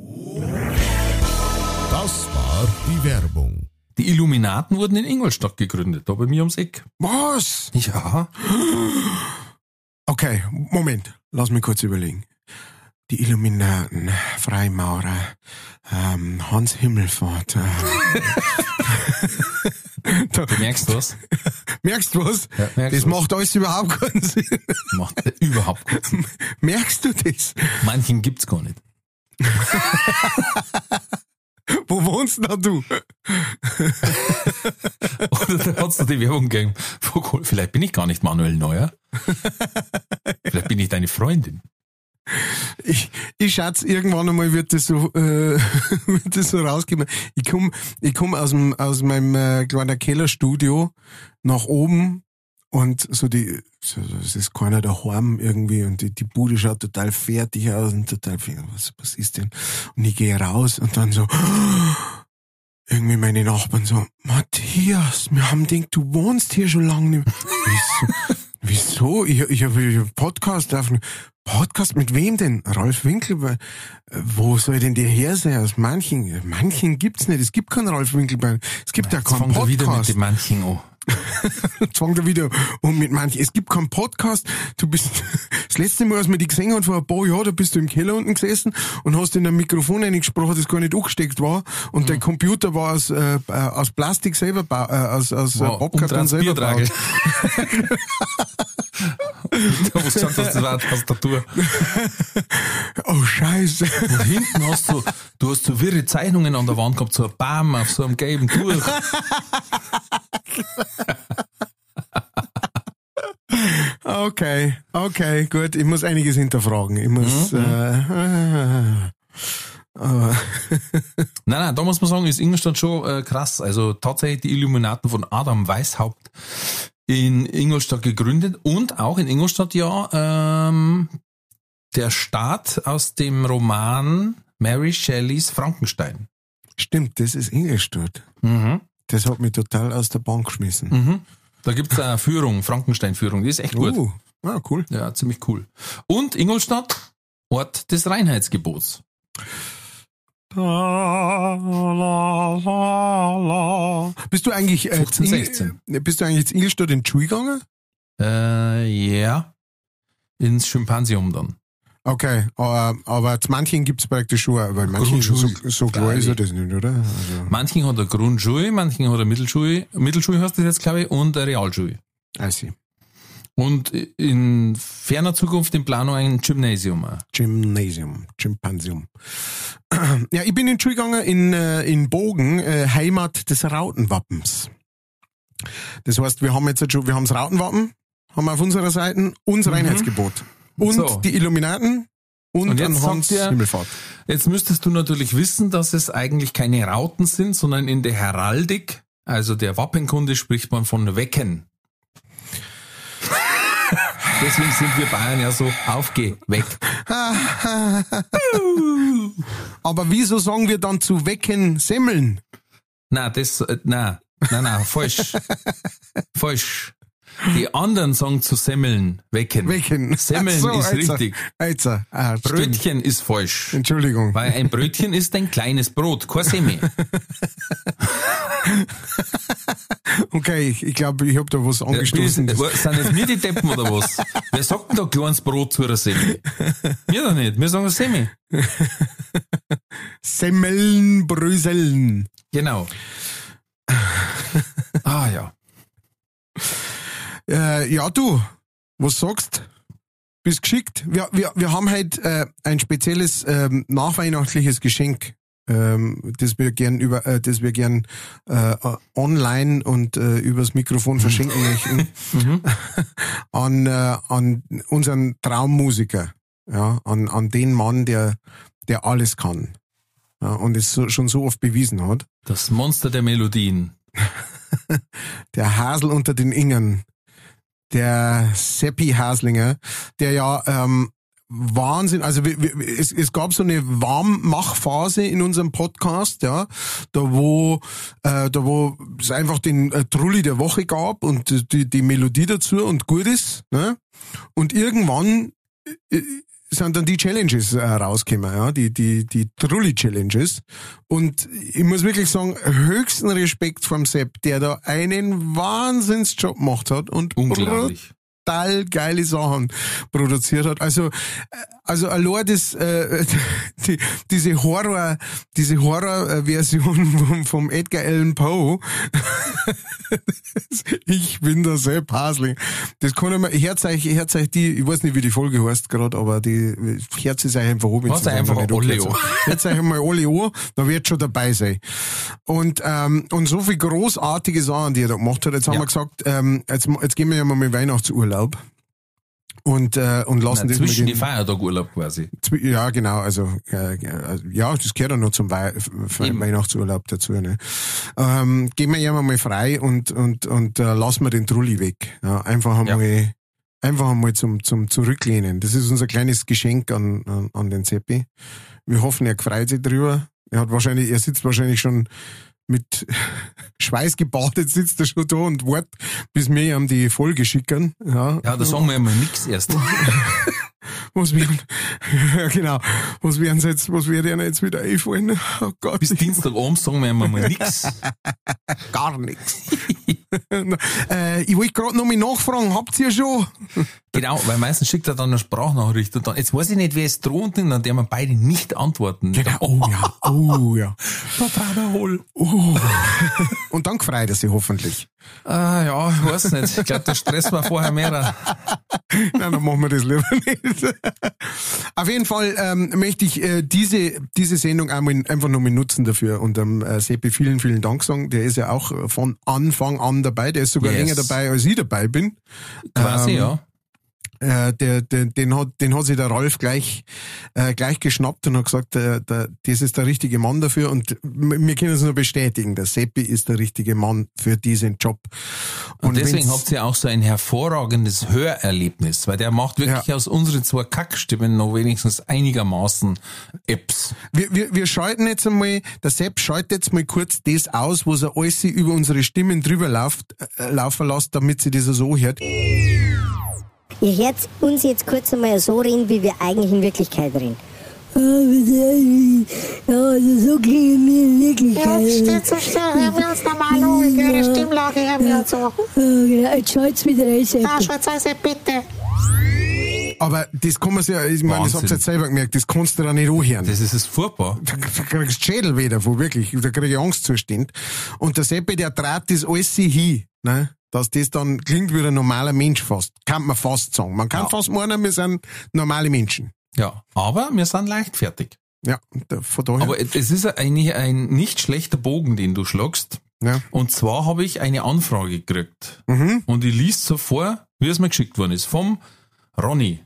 Das war die Werbung. Die Illuminaten wurden in Ingolstadt gegründet, da bei mir ums Eck. Was? Ja. [gasps] Okay, Moment. Lass mich kurz überlegen. Die Illuminaten, Freimaurer, ähm, Hans Himmelfahrt. [laughs] Äh. da, Du merkst was? [laughs] merkst du was? Ja, merkst das was. macht alles überhaupt keinen Sinn. [laughs] Macht überhaupt keinen Sinn. Merkst du das? Manchen gibt's gar nicht. [laughs] Wo wohnst denn du? [laughs] Oder da hat's da die Werbung gegeben. Vielleicht bin ich gar nicht Manuel Neuer. Vielleicht bin ich deine Freundin. Ich, ich schätze, irgendwann einmal wird das so, äh, [laughs] wird das so rausgeben. Ich komm, ich komm aus dem, aus meinem äh, kleinen Kellerstudio nach oben und so die, so, es ist keiner daheim irgendwie und die, die Bude schaut total fertig aus und total, was, was ist denn? Und ich gehe raus und dann so, irgendwie meine Nachbarn so, Matthias, wir haben gedacht, du wohnst hier schon lange nicht mehr. Wieso? [laughs] Wieso? Ich, ich habe hab Podcast auf Podcast mit wem denn? Ralf Winkelbein. Wo soll denn der her sein? Aus manchen? Manchen gibt's nicht. Es gibt keinen Ralf Winkelbein. Es gibt ja Jetzt keinen wir wieder mit Podcast. den Manchen an. Jetzt fangen wir wieder um mit manchen. Es gibt keinen Podcast. Du bist, [laughs] das letzte Mal, als man dich gesehen hat, vor ein paar Jahren, da bist du im Keller unten gesessen und hast in ein Mikrofon eingesprochen, das gar nicht angesteckt war. Und Mhm. dein Computer war aus, äh, aus Plastik selber, äh, aus, aus äh, Wow, Popkarton selber Biertragel. gebaut. [laughs] Da hast du gesagt, das war eine Tastatur. [laughs] Oh, Scheiße. Und hinten hast du, du hast so wirre Zeichnungen an der Wand gehabt, so ein Bam auf so einem gelben Tuch. Okay, okay, gut. Ich muss einiges hinterfragen. Ich muss, Mhm. äh, [laughs] aber, Nein, nein, da muss man sagen, ist Ingolstadt schon äh, krass. Also tatsächlich die Illuminaten von Adam Weishaupt in Ingolstadt gegründet und auch in Ingolstadt ja ähm, der Staat aus dem Roman Mary Shelleys Frankenstein. stimmt, das ist Ingolstadt. Mhm. Das hat mich total aus der Bank geschmissen. Mhm. Da gibt's eine Führung, Frankenstein-Führung, die ist echt gut. Uh, ah, cool. Ja, ziemlich cool. Und Ingolstadt, Ort des Reinheitsgebots. Bist du eigentlich, äh, 15, in- 16. äh, bist du eigentlich jetzt Ingolstadt in die Schule gegangen? Äh, ja. Ins Schimpansium dann. Okay, aber, aber zu manchen gibt's praktisch schon, weil manche so, so klar ist ja das nicht, oder? Also, Manchen hat er Grundschule, manchen hat er Mittelschule, Mittelschule heißt das jetzt, glaube ich, und eine Realschule. I see. Und in ferner Zukunft in Planung ein Gymnasium. Gymnasium, Chimpansium. [clears throat] Ja, ich bin in Schule gegangen in, äh, in Bogen, äh, Heimat des Rautenwappens. Das heißt, wir haben jetzt schon, wir haben das Rautenwappen, haben wir auf unserer Seite und das Reinheitsgebot. Und So. die Illuminaten und, Und jetzt dann sagt Hans ihr- Himmelfahrt. Jetzt müsstest du natürlich wissen, dass es eigentlich keine Rauten sind, sondern in der Heraldik, also der Wappenkunde, spricht man von Wecken. [laughs] Deswegen sind wir Bayern ja so aufgeweckt. [laughs] Aber wieso sagen wir dann zu wecken Semmeln? Na, das, äh, na, na, na, falsch. [laughs] falsch. Die anderen sagen zu Semmeln wecken. Wecken. Semmeln so, ist Alter. richtig. Alter, ah, stimmt. Brötchen ist falsch. Entschuldigung. Weil ein Brötchen ist ein kleines Brot, kein Semmel. [laughs] Okay, ich glaube, ich, glaub, ich habe da was angestoßen. Äh, sind jetzt wir die Deppen oder was? Wer sagt denn da kleines Brot zu einer Semi? Wir doch nicht, wir sagen Semi. [laughs] Semmeln, Bröseln. Genau. ah ja. Äh, ja, du, was sagst? Bist geschickt? Wir, wir, wir haben heute äh, ein spezielles ähm, nachweihnachtliches Geschenk, ähm, das wir gern über, äh, das wir gern äh, online und äh, übers Mikrofon mhm. verschenken möchten mhm. [laughs] an, äh, an unseren Traummusiker, ja, an, an den Mann, der, der alles kann. Ja, und es so, schon so oft bewiesen hat. Das Monster der Melodien. [laughs] der Hasel unter den Ingern der Seppi Haslinger, der ja ähm, Wahnsinn, also es, es gab so eine Warmmachphase in unserem Podcast, ja, da wo äh, da wo es einfach den äh, Trulli der Woche gab und die, die Melodie dazu und gut ist, ne? Und irgendwann äh, sind dann die Challenges äh, rausgekommen, ja, die, die, die Trulli-Challenges. Und ich muss wirklich sagen, höchsten Respekt vom Sepp, der da einen Wahnsinnsjob gemacht hat und total geile Sachen produziert hat. Also, äh, also allein das, äh, [laughs] die, diese Horror, diese Horror-Version vom, vom Edgar Allan Poe. [laughs] ich bin der Sepp Hasling. Das kann ich mir, Herz euch, Herz euch die, ich weiß nicht, wie die Folge heißt gerade, aber die Herz ist euch einfach oben. Was einfach alle an. Jetzt euch einmal alle an, da wird schon dabei sein. Und, ähm, und so viel großartige Sachen, die er da gemacht hat. Jetzt haben ja. wir gesagt, ähm, jetzt, jetzt gehen wir ja mal mit Weihnachtsurlaub und äh, und lassen Nein, zwischen die Feiertag Urlaub quasi. Ja, genau, also äh, ja, das gehört ja noch zum Wei Weihnachtsurlaub dazu. Ne? Ähm, gehen wir ja mal frei und und und äh, lassen wir den Trulli weg. Ja, einfach einmal ja. einfach einmal zum zum zurücklehnen. Das ist unser kleines Geschenk an an, an den Seppi. Wir hoffen, er freut sich drüber. Er hat wahrscheinlich, er sitzt wahrscheinlich schon mit [laughs] Schweiß gebadet sitzt er schon da und wartet, bis wir ihm die Folge schicken. Ja, ja da sagen wir immer nix erst. [laughs] was werden, ja genau, was werden sie jetzt, was wird ihnen jetzt wieder einfallen? Oh Gott. Bis Dienstagabend sagen wir immer mal nix. [laughs] Gar nix. äh, ich wollte gerade noch mal nachfragen, habt ihr schon? Genau, weil meistens schickt er dann eine Sprachnachricht und dann, jetzt weiß ich nicht, wer es droht, dann der wir beide nicht antworten. Genau, oh ja, oh ja. [laughs] Total hohl. Oh. Und dann freut er sich hoffentlich. Ah, ja, ich weiß nicht. Ich glaube, der Stress war vorher mehr. [laughs] Nein, dann machen wir das lieber nicht. Auf jeden Fall ähm, möchte ich äh, diese, diese Sendung einmal einfach nochmal nutzen dafür und ähm, äh, Seppi vielen, vielen Dank sagen. Der ist ja auch von Anfang an dabei. Der ist sogar yes. länger dabei, als ich dabei bin. Quasi, ähm, ja äh, der, der, den, hat, den hat sich der Ralf gleich, äh, gleich geschnappt und hat gesagt, der, der, das ist der richtige Mann dafür. Und wir können es nur bestätigen, der Seppi ist der richtige Mann für diesen Job. Und, und deswegen habt ihr auch so ein hervorragendes Hörerlebnis, weil der macht wirklich ja. aus unseren zwei Kackstimmen noch wenigstens einigermaßen Apps. Wir, wir, wir schalten jetzt einmal, der Sepp schaltet jetzt mal kurz das aus, wo er alles über unsere Stimmen drüber läuft, äh, laufen lässt, damit sie das so hört. Ihr hört uns jetzt kurz einmal so reden, wie wir eigentlich in Wirklichkeit reden. Ja, also so klingen wir in Wirklichkeit. Ja, steht so still, hören wir uns normal an, ihre Stimmlage hören wir uns so. Ja, genau, jetzt schalt's wieder rein, Seppi. Ja, schalt's rein, bitte. Aber das kann man sich ja, ich meine, das habt ihr jetzt selber gemerkt, das kannst du da nicht anhören. Das ist es furchtbar. Da, da kriegst du Schädel wieder, wo wirklich, da krieg ich Angstzustand. Und der Seppi, der trat das alles hin, ne? Dass das dann klingt wie ein normaler Mensch fast. Kann man fast sagen. Man kann ja. fast meinen, wir sind normale Menschen. Ja, aber wir sind leichtfertig. Ja, von daher. Aber es ist eigentlich ein nicht schlechter Bogen, den du schlagst. Ja. Und zwar habe ich eine Anfrage gekriegt. Mhm. Und ich liest so vor, wie es mir geschickt worden ist, vom Ronny.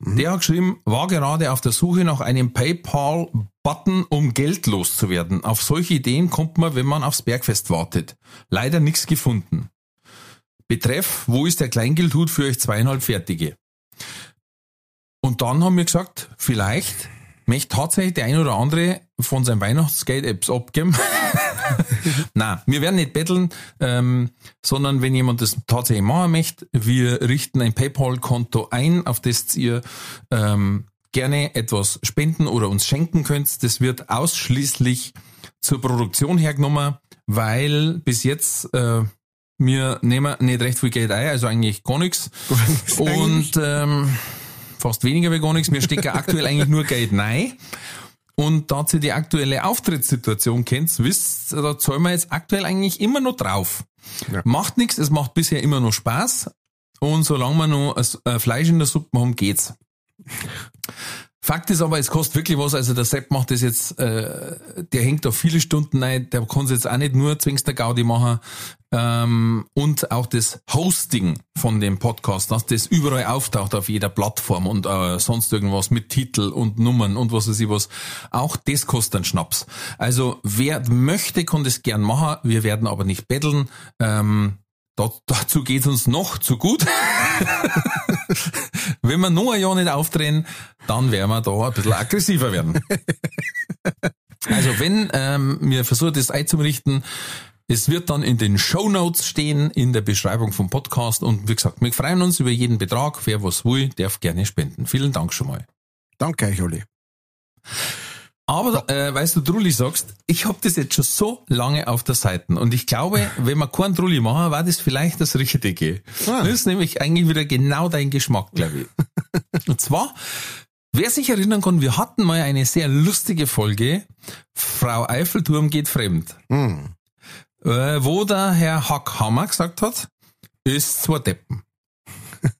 Mhm. Der hat geschrieben, war gerade auf der Suche nach einem PayPal-Button, um Geld loszuwerden. Auf solche Ideen kommt man, wenn man aufs Bergfest wartet. Leider nichts gefunden. Betreff, wo ist der Kleingeldhut für euch zweieinhalb Fertige? Und dann haben wir gesagt, vielleicht möchte tatsächlich der ein oder andere von seinem Weihnachtsgeld Apps abgeben. [laughs] Na, wir werden nicht betteln, ähm, sondern wenn jemand das tatsächlich machen möchte, wir richten ein PayPal-Konto ein, auf das ihr ähm, gerne etwas spenden oder uns schenken könnt. Das wird ausschließlich zur Produktion hergenommen, weil bis jetzt äh, wir nehmen nicht recht viel Geld ein, also eigentlich gar nichts. Und ähm, fast weniger wie gar nichts. Wir stecken aktuell eigentlich nur Geld rein. Und da ihr die aktuelle Auftrittssituation kennt, wisst, da zahlen wir jetzt aktuell eigentlich immer noch drauf. Ja. Macht nichts, es macht bisher immer noch Spaß. Und solange wir noch Fleisch in der Suppe haben, geht's. Fakt ist aber, es kostet wirklich was. Also der Sepp macht das jetzt, äh, der hängt da viele Stunden rein, der kann es jetzt auch nicht nur zwingst der Gaudi machen. Ähm, und auch das Hosting von dem Podcast, dass das überall auftaucht auf jeder Plattform und äh, sonst irgendwas mit Titel und Nummern und was weiß ich was. Auch das kostet einen Schnaps. Also wer möchte, kann das gern machen. Wir werden aber nicht betteln. Ähm, da, dazu geht's uns noch zu gut. [laughs] Wenn wir noch ein Jahr nicht aufdrehen, dann werden wir da ein bisschen aggressiver werden. [laughs] Also wenn ähm, wir versuchen, das einzurichten, es wird dann in den Show Notes stehen, in der Beschreibung vom Podcast. Und wie gesagt, wir freuen uns über jeden Betrag. Wer was will, darf gerne spenden. Vielen Dank schon mal. Danke euch, Olli. Aber äh, weißt du, Trulli sagst, ich habe das jetzt schon so lange auf der Seite und ich glaube, wenn wir keinen Trulli machen, war das vielleicht das Richtige. Ah. Das ist nämlich eigentlich wieder genau dein Geschmack, glaube ich. [laughs] und zwar, wer sich erinnern kann, wir hatten mal eine sehr lustige Folge, Frau Eiffelturm geht fremd, Hm. äh, wo der Herr Hackhammer gesagt hat, ist zwei Deppen. [laughs]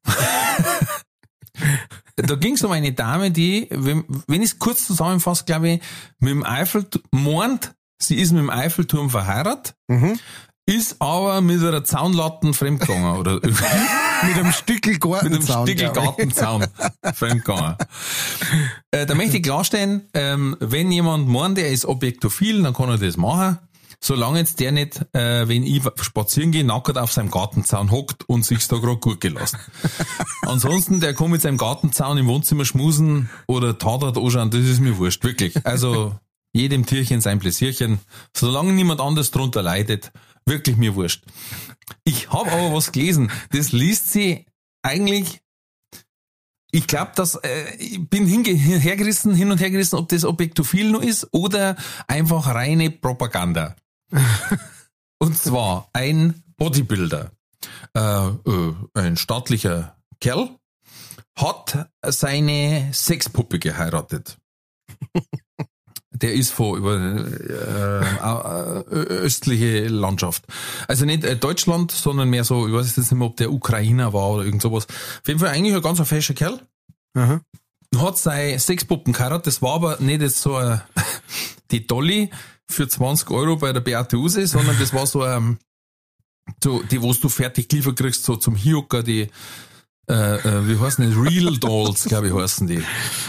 Da ging es um eine Dame, die, wenn, wenn ich es kurz zusammenfasse, glaube ich, mit dem Eiffelturm, meint, sie ist mit dem Eiffelturm verheiratet, Mhm. ist aber mit einer Zaunlatten fremdgegangen oder mit [laughs] Mit einem Stückel einem Gartenzaun. Stückel glaub ich. Gartenzaun fremdgegangen. Äh, da möchte ich klarstellen, ähm, wenn jemand meint, er ist objektophil, dann kann er das machen. Solange jetzt der nicht, äh, wenn ich spazieren gehe, nackert auf seinem Gartenzaun hockt und sich's da gerade gut gelassen. [laughs] Ansonsten, der kann mit seinem Gartenzaun im Wohnzimmer schmusen oder Tatort anschauen, das ist mir wurscht, wirklich. Also, jedem Tierchen sein Pläsierchen. Solange niemand anders drunter leidet, wirklich mir wurscht. Ich habe aber was gelesen, das liest sie eigentlich ich glaube, dass äh, ich bin hinge hergerissen, hin und hergerissen, ob das Objektophil nur ist oder einfach reine Propaganda. [laughs] und zwar ein Bodybuilder, äh, äh, ein staatlicher Kerl, hat seine Sexpuppe geheiratet. Der ist von über äh, äh, östliche Landschaft. Also nicht äh, Deutschland, sondern mehr so, ich weiß jetzt nicht mehr, ob der Ukrainer war oder irgend sowas. Auf jeden Fall eigentlich ein ganz fescher Kerl Aha. hat seine Sexpuppen geheiratet. Das war aber nicht jetzt so [laughs] die Dolly für 20 Euro bei der Beate Use, sondern das war so ein, so, die, wo du fertig geliefert kriegst, so zum Hiucker, die, äh, äh, wie heißen die? Real [laughs] Dolls, glaube ich, heißen die.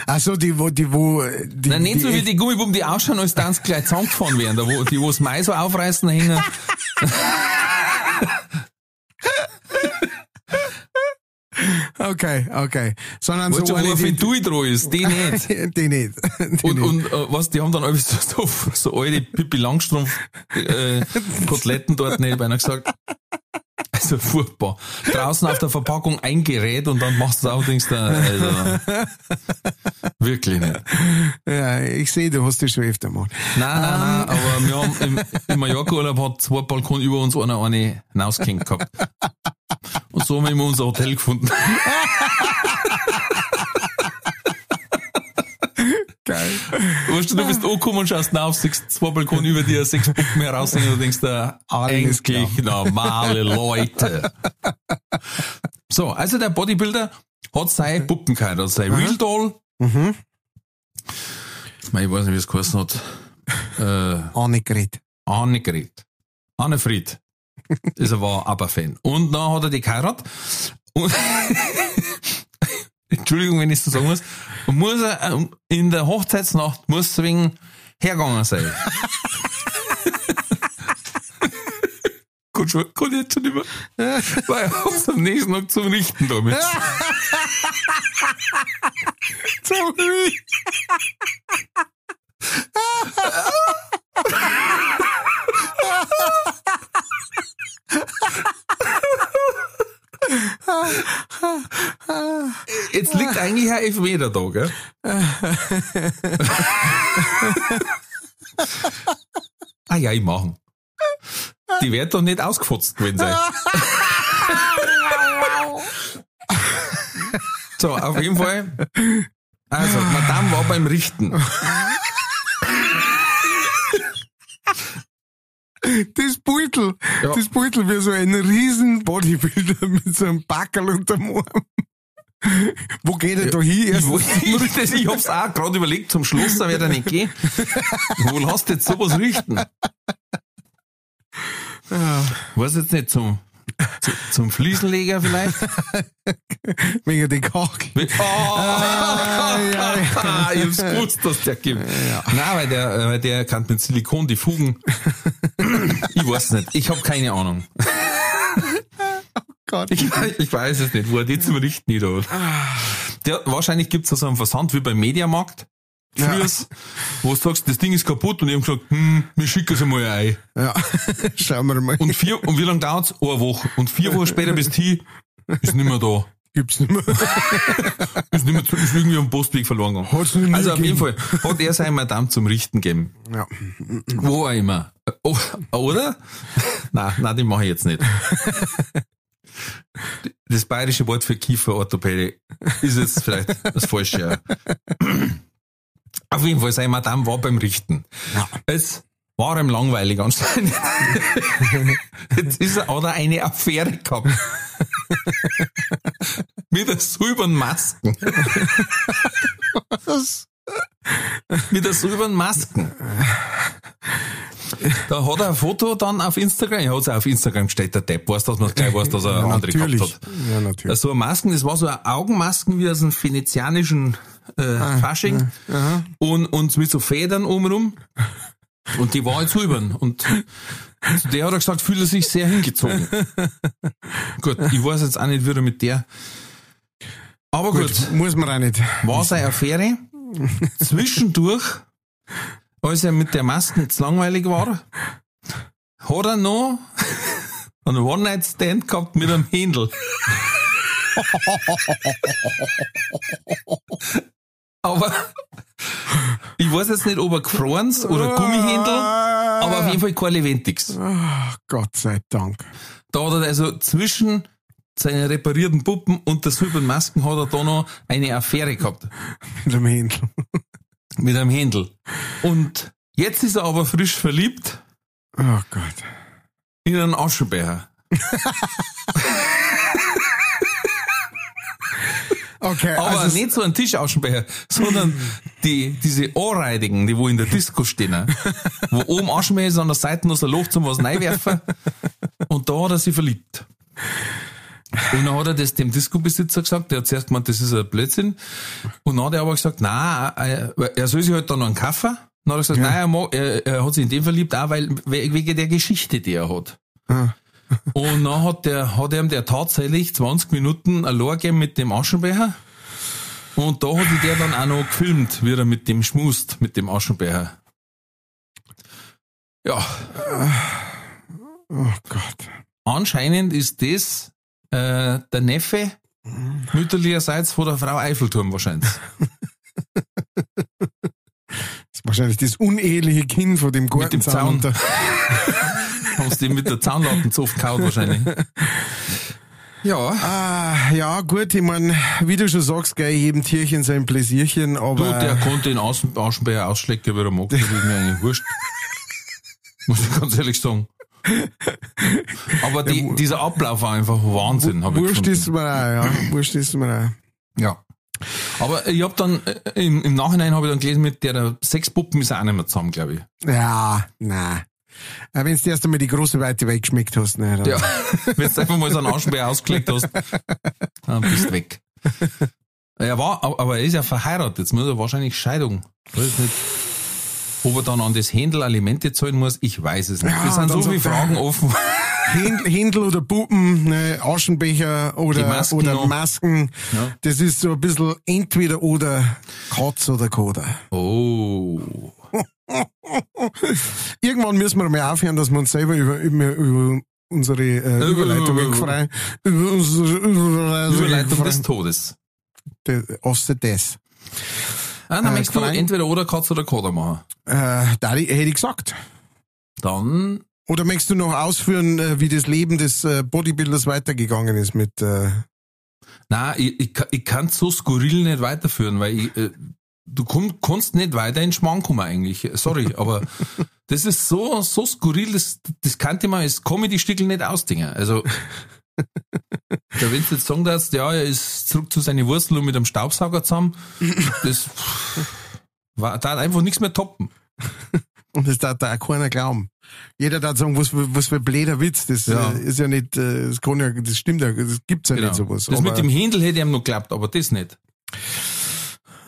Also die, wo, die, wo, die, Nein, nicht die, so wie die Gummibummen, die ausschauen, als dann gleich zusammengefahren werden, da wo, die, wo das Mais so aufreißen, hängen. [laughs] [laughs] Okay, okay. Sondern Weißt so du, eine, die, Fendui dran ist, die [laughs] nicht. die nicht. Die Und, nicht. und äh, was, die haben dann alles so, so, alte Pippi Langstrumpf äh, [laughs] Koteletten dort neben einer gesagt. Also furchtbar. Draußen auf der Verpackung ein Gerät und dann machst du auch denkst du, also wirklich nicht. Ja, ich sehe, du hast das schon öfter gemacht. Nein, nein, nein, aber wir haben im, im Mallorca-Urlaub hat zwei Balkon über uns einer eine hinausgehängt gehabt. Und so haben wir unser Hotel gefunden. [laughs] Geil. Weißt du, du bist angekommen und schaust nach, siehst zwei Balkone über dir, sechs Puppen heraushängen und denkst da, Alles endlich normale Leute. So, also der Bodybuilder hat seine Puppen gehabt, also sein Real Doll. Mhm. Ich, weiß nicht, wie es geheißen hat. Äh, Annegret. Annegret. Annefried. Das war aber Fan. Und dann hat er die geheiratet. Und [laughs] Entschuldigung, wenn ich so sagen muss. Und muss er ähm, in der Hochzeitsnacht muss wegen hergegangen sein. [laughs] Kann schon, kann jetzt schon mehr. Weil er hat's am nächsten Tag zum Richten damit. Sorry. [laughs] [laughs] Jetzt liegt eigentlich ein Elfmeter da, gell? ah ja, ich machen. die wird doch nicht ausgefotzt gewesen sein. so, auf jeden Fall. Also, Madame war beim Richten. Das Beutel, Ja. das Beutel wie so ein riesen Bodybuilder [laughs] mit so einem Backel unterm Arm. Wo geht er da hin? Ich, ich, das, ich hab's auch gerade überlegt, zum Schluss, da wird er nicht gehen. Wo lässt du jetzt sowas richten? Weiß jetzt nicht, zum, zu, zum Fliesenleger vielleicht? [laughs] wegen den Kakel. Oh, ja, ich hab's gewusst, dass der gibt. Nein, weil der, weil der kann mit Silikon die Fugen. [laughs] ich weiß nicht, ich habe keine Ahnung. Gott. Ich, ich weiß es nicht, wo er die zum Richten nicht hat. Der, wahrscheinlich gibt's da so einen Versand wie beim Mediamarkt. Früher, wo du sagst, das Ding ist kaputt und ich hab gesagt, hm, wir schicken es einmal ein. Ja, [laughs] schauen wir mal. Und vier, und wie lange dauert's? Eine Woche. Und vier Wochen später bist du hin, ist nicht mehr da. Gibt's nicht mehr. [laughs] Ist nicht mehr, zu- ist irgendwie am Postweg verloren gegangen. Hat's noch nie Also auf jeden gegeben. Fall hat er sein Madame zum Richten gegeben. Ja. Wo auch immer. Oh, oder? nein, nein, die mache ich jetzt nicht. Das bayerische Wort für Kieferorthopäde ist jetzt vielleicht das falsche. Ja. Auf jeden Fall, seine Madame war beim Richten. Ja. Es war ihm langweilig anscheinend. [laughs] Jetzt ist er, hat er eine Affäre gehabt. Mit der silbernen Masken. Was? Mit der silbernen Masken. Da hat er ein Foto dann auf Instagram, er hat es auf Instagram gestellt, der Depp, weißt du, dass man gleich weiß, dass er eine andere natürlich. gehabt hat. Ja, natürlich. So eine Masken, das war so eine Augenmasken wie aus einem venezianischen äh, Ah, Fasching und, und mit so Federn obenrum. Und die war halt silbern. Und zu der hat er gesagt, fühlt er sich sehr hingezogen. [laughs] gut, ich weiß jetzt auch nicht, wie er mit der. Aber gut, Gut, muss man auch nicht. war seine Affäre. [laughs] Zwischendurch, als er mit der Maske jetzt langweilig war, hat er noch einen One-Night-Stand gehabt mit einem Händel. Aber ich weiß jetzt nicht, ob er gefroren oder Gummihändel, aber auf jeden Fall kein Leventix. Ach, Gott sei Dank. Da hat er also zwischen seinen reparierten Puppen und der silbernen Masken hat er da noch eine Affäre gehabt. [laughs] Mit dem Händel. mit einem Händel. Und jetzt ist er aber frisch verliebt Oh Gott. in einen Aschenbecher. [laughs] Okay, Aber also nicht so einen Tischaschenbecher, [laughs] sondern die, diese Ohrreidigen, die wo in der Disco stehen, wo oben Aschenbecher ist, an der Seite noch so ein Loch zum was reinwerfen. Und da hat er sich verliebt. Und dann hat er das dem Disco-Besitzer gesagt, der hat zuerst gemeint, das ist ein Blödsinn. Und dann hat er aber gesagt, nein, er soll sich halt dann noch einen Kaffee. Dann hat er gesagt, nein, er, mag, er, er hat sich in den verliebt, auch weil, wegen der Geschichte, die er hat. Ah. Und dann hat der, hat ihm der tatsächlich 20 Minuten allein gegeben mit dem Aschenbecher. Und da hat sich der dann auch noch gefilmt, wie er mit dem schmust, mit dem Aschenbecher. Ja, Oh Gott. anscheinend ist das äh, der Neffe mütterlicherseits von der Frau Eiffelturm wahrscheinlich. [laughs] Das ist wahrscheinlich das uneheliche Kind von dem dem Gartenzaun. Zaun. [laughs] Haben sie dem mit der Zaunlatten gehauen wahrscheinlich. Ja, Ah, ja, gut, ich mein, wie du schon sagst, gell, jedem Tierchen sein Pläsierchen, du, aber der konnte den Außen- Aschenbecher ausschlecken, wie er mag. Das ist mir eigentlich wurscht. Muss ich ganz ehrlich sagen. Aber die, dieser Ablauf war einfach Wahnsinn, habe ich Wurscht gefunden. ist mir auch, ja. Wurscht ist mir Ja. Aber ich habe dann, äh, im, im Nachhinein habe ich dann gelesen, mit der sechs Puppen ist er auch nicht mehr zusammen, glaube ich. auch. Ja, nein. Wenn du erst einmal die große weite weggeschmeckt hast, ne, dann, Ja. [laughs] Wenn du einfach mal so einen Aschenbecher ausgelegt hast, [laughs] dann bist du weg. Er war, aber er ist ja verheiratet, jetzt muss er wahrscheinlich Scheidung. Ich weiß nicht. Ob er dann an das Händel Alimente zahlen muss, ich weiß es nicht. Ja, es sind so viele Fragen offen. [laughs] Händel oder Puppen, ne, Aschenbecher oder, Masken oder noch. Masken. Ja. Das ist so ein bisschen entweder oder Katz oder Koda. Oh. [laughs] Irgendwann müssen wir mal aufhören, dass wir uns selber über, über, über unsere äh, Überleitung über- freuen. Über unsere Überleitung, Überleitung des. Todes. Außer das. Ah, dann Äh, möchtest du entweder oder Katz oder Koda machen. Äh, da hätte ich gesagt. Dann Oder möchtest du noch ausführen, äh, wie das Leben des äh, Bodybuilders weitergegangen ist mit äh, Na, ich, ich, kann- ich kann so skurril nicht weiterführen, weil ich, äh, du komm, kannst nicht weiter in Schmarrn kommen eigentlich. Sorry, [laughs] aber das ist so, so skurril, das, das kannte man als Comedy-Stickel nicht ausdingen. Also, da wenn du jetzt sagen darfst, ja, er ist zurück zu seinen Wurzeln und mit einem Staubsauger zusammen, das war, da hat einfach nichts mehr toppen. Und das darf da auch keiner glauben. Jeder darf sagen, was, für- was für ein blöder Witz. Das Ja. ist ja nicht, äh, das kann ja, das stimmt ja, das gibt's ja Genau. nicht sowas. das mit dem Händel hätte ich ihm noch geglaubt, aber das nicht. [sighs]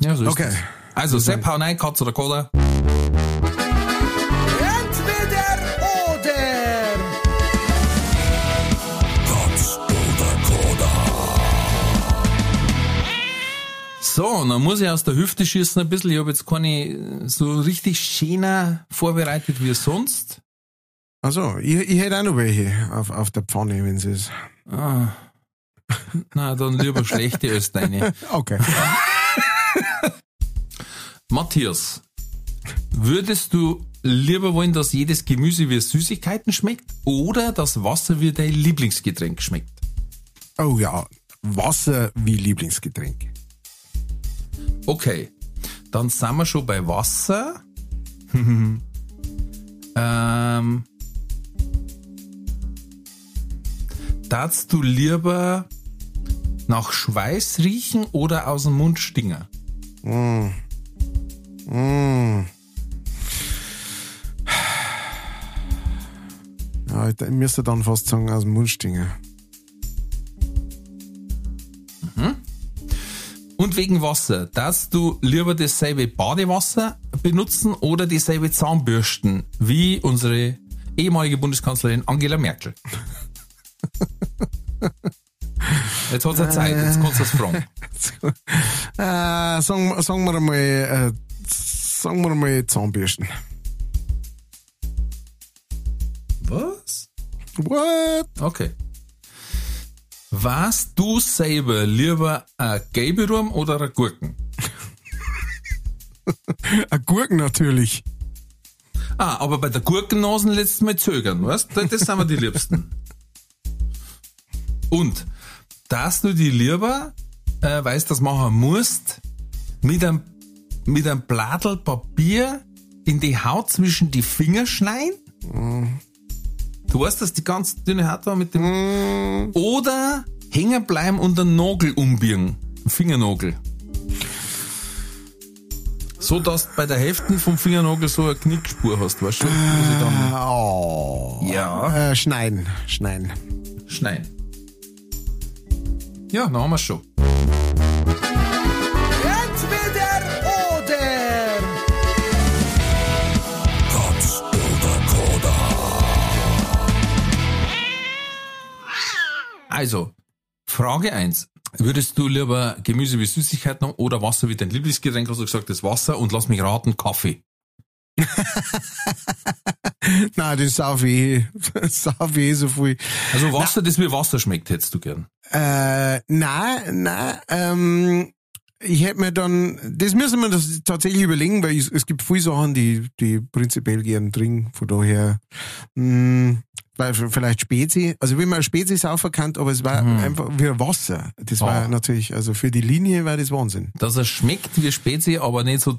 Ja, so ist Okay. das. Also, Sepp, hau rein, Katz oder Koda. Entweder oder. So, und dann muss ich aus der Hüfte schießen ein bisschen. Ich habe jetzt keine so richtig schöner vorbereitet wie sonst. Also, ich, ich hätte auch noch welche auf, auf der Pfanne, wenn es ist. Ah. Na, dann lieber schlechte als deine. [laughs] Okay. Matthias, würdest du lieber wollen, dass jedes Gemüse wie Süßigkeiten schmeckt oder das Wasser wie dein Lieblingsgetränk schmeckt? Oh ja, Wasser wie Lieblingsgetränk. Okay, dann sind wir schon bei Wasser. [laughs] ähm, darfst du lieber nach Schweiß riechen oder aus dem Mund stingen? Mm. Ja, ich müsste dann fast sagen, aus dem Mund stingen. Und wegen Wasser, darfst du lieber dasselbe Badewasser benutzen oder dieselbe Zahnbürsten wie unsere ehemalige Bundeskanzlerin Angela Merkel? [laughs] Jetzt hat er Zeit, jetzt kannst du es fragen. Äh, sagen, sagen wir mal, äh, sagen wir mal Zahnbürsten. Was? What? Okay. Warst du selber lieber ein Gelberum oder ein Gurken? [laughs] Ein Gurken natürlich. Ah, aber bei der Gurkennasen letztes Mal zögern, weißt du? Das sind wir die Liebsten. Und, dass du die lieber, äh, weißt das machen musst, mit einem, mit einem Blattel Papier in die Haut zwischen die Finger schneiden? Du weißt, dass die ganz dünne Haut war mit dem, oder hängen bleiben und den Nagel umbiegen. Fingernagel. So, dass du bei der Hälfte vom Fingernagel so eine Knickspur hast, weißt du? Dann Oh. Ja. Äh, schneiden, schneiden. schneiden. Ja, dann haben wir schon. Also, Frage 1. Würdest du lieber Gemüse wie Süßigkeiten haben oder Wasser wie dein Lieblingsgetränk? Hast du gesagt, das Wasser und lass mich raten, Kaffee. [laughs] Nein, das sauf ich, sauf ich so viel. Also Wasser, das wie Wasser schmeckt, hättest du gern. Äh, nein, nein, ähm, ich hätte mir dann, das müssen wir das tatsächlich überlegen, weil es, es gibt viele Sachen, die, die prinzipiell gern trinken, von daher, mh, weil vielleicht Spezi, also wenn man Spezi saufen kann, aber es war einfach wie Wasser. Das war Oh. natürlich, also für die Linie war das Wahnsinn. Dass er schmeckt wie Spezi, aber nicht so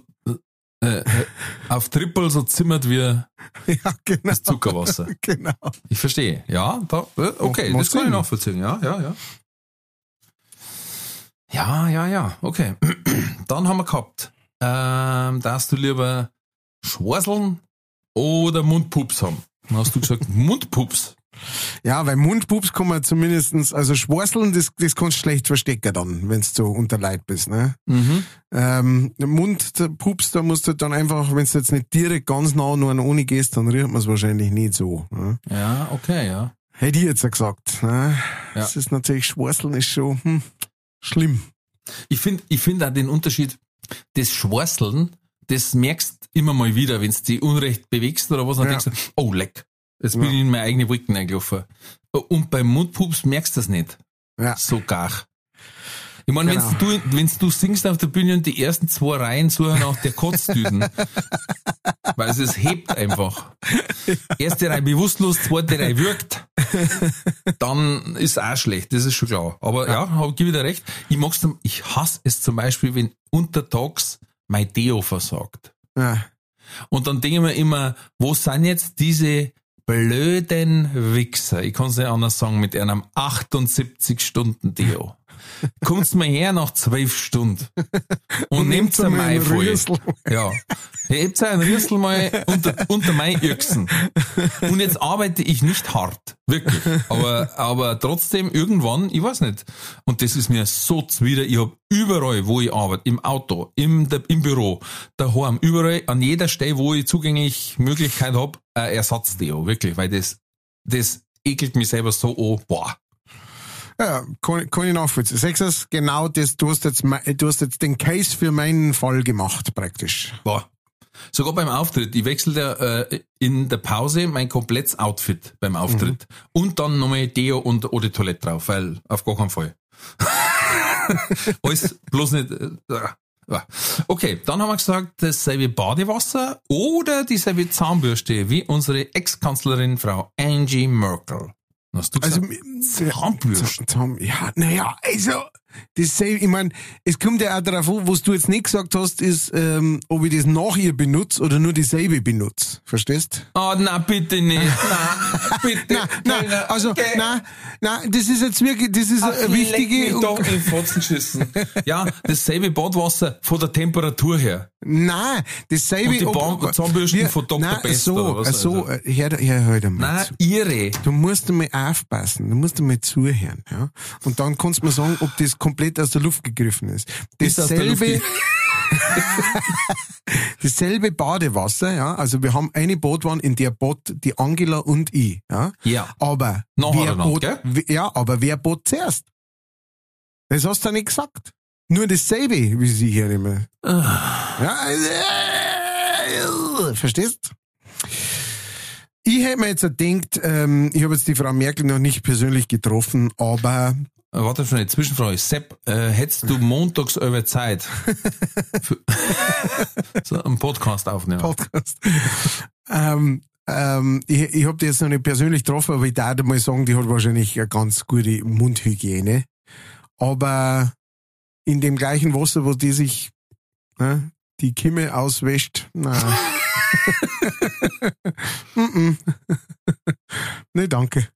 äh, äh, auf Triple so zimmert wie [laughs] ja, genau. das Zuckerwasser. [laughs] Genau. Ich verstehe. Ja, da, äh, okay, das kann ich nachvollziehen. Ja, ja, ja. Ja, ja, ja. Okay. [clears throat] Dann haben wir gehabt. Ähm, darfst du lieber Schwarzeln oder Mundpups haben? Dann hast du gesagt [laughs] Mundpups. Ja, weil Mundpups kann man zumindestens, also Schwarzeln, das, das kannst du schlecht verstecken dann, wenn du so unter Leid bist, ne? Mhm. Ähm, Mundpups, da musst du dann einfach, wenn du jetzt nicht direkt ganz nah nur an ohne gehst, dann riecht man es wahrscheinlich nicht so. Ne? Ja, okay, ja. Hätte ich jetzt gesagt. Ne? Ja. Das ist natürlich, Schwarzeln ist schon hm, schlimm. Ich finde ich find auch den Unterschied, das Schwarzeln, das merkst immer mal wieder, wenn du dich unrecht bewegst oder was, dann Ja. denkst du, oh leck, jetzt bin Ja. ich in meine eigene Wolken eingelaufen. Und beim Mundpups merkst du das nicht. Ja. So gar. Ich meine, Genau. wenn du, wenn's du singst auf der Bühne und die ersten zwei Reihen suchen nach der Kotztüten. [laughs] weil es, es hebt einfach. Erste Reihe bewusstlos, zweite Reihe wirkt. Dann ist auch schlecht, das ist schon klar. Aber ja, hab, gebe ich dir recht. Ich mag's, ich hasse es zum Beispiel, wenn untertags mein Deo versagt. Ja. Und dann denke ich mir immer, wo sind jetzt diese blöden Wichser? Ich kann es nicht anders sagen, mit einem 78 Kommt's mir her nach zwölf Stunden und, nehmt's ein Mai voll. Ja. Hebt einen Rüssel mal unter, unter mein Öchsen. Und jetzt arbeite ich nicht hart. Wirklich. Aber, aber trotzdem irgendwann, ich weiß nicht. Und das ist mir so zwider. Ich hab überall, wo ich arbeite, im Auto, im, im Büro, daheim, überall, an jeder Stelle, wo ich zugänglich Möglichkeit hab, ein Ersatzdeo. Wirklich. Weil das, das ekelt mich selber so an. Boah. Ja, kann, kann ich nachvollziehen. Sechsers, genau das, du hast jetzt, du hast jetzt den Case für meinen Fall gemacht, praktisch. Boah. Sogar beim Auftritt. Ich wechsle äh, in der Pause mein komplettes Outfit beim Auftritt. Und dann nochmal Deo und Eau de Toilette drauf, weil auf gar keinen Fall. [laughs] Alles bloß nicht. Äh, äh. Okay, dann haben wir gesagt, dasselbe Badewasser oder dieselbe Zahnbürste wie unsere Ex-Kanzlerin Frau Angie Merkel. Hast du Also, gesagt? Zahnbürste. Zahn, ja, naja, also, das sei, ich mein, es kommt ja auch darauf an, was du jetzt nicht gesagt hast, ist, ähm, ob ich das nach ihr benutze oder nur dieselbe benutze. Verstehst? Ah, na bitte nicht. [laughs] Na, bitte. Na, na, also, na, na, das ist jetzt wirklich, das ist eine wichtige, doch in den Fotzen geschissen. Ja, dasselbe Badwasser von der Temperatur her. nein, dasselbe, Und die ob- Zahnbürsten wir- von Dr. nein, Best so, oder was, so, äh, hör, hör, hör mal Nein, zu. ihre. Du musst einmal aufpassen, du musst einmal zuhören, ja. Und dann kannst du mir sagen, ob das komplett aus der Luft gegriffen ist. Dasselbe, [laughs] dasselbe Badewasser, ja. Also wir haben eine Badwanne, in der bad die Angela und ich, ja. Ja. Aber wer Nacheinander, bad, gell? ja, aber wer bad zuerst? Das hast du nicht gesagt. Nur dasselbe, wie sie hier immer. Ah. Ja, äh, verstehst? Ich hätte mir jetzt gedacht, ähm, ich habe jetzt die Frau Merkel noch nicht persönlich getroffen, aber Warte schon, eine Zwischenfrage. Sepp, äh, hättest du montags über Zeit [laughs] für [laughs] so einen Podcast aufnehmen? Podcast. ähm, ähm, ich ich habe die jetzt noch nicht persönlich getroffen, aber ich darf mal sagen, die hat wahrscheinlich eine ganz gute Mundhygiene. Aber in dem gleichen Wasser, wo die sich ne, die Kimme auswäscht, na. [laughs] Nee, danke.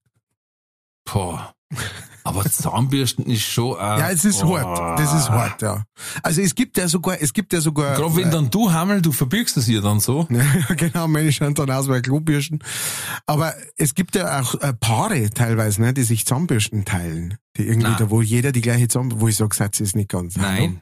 Boah. Aber Zahnbürsten ist schon auch, Ja, es ist oh. hart. Das ist hart, ja. Also es gibt ja sogar, es gibt ja sogar. Gerade wenn dann du Hammel, du verbirgst es ihr dann so. [laughs] Genau, meine schauen dann aus wie Klobürsten. Aber es gibt ja auch äh, Paare teilweise, ne, die sich Zahnbürsten teilen. Die irgendwie, Nein. da wo jeder die gleiche Zahnbürste, wo ich sage, Satz ist nicht ganz. Nein.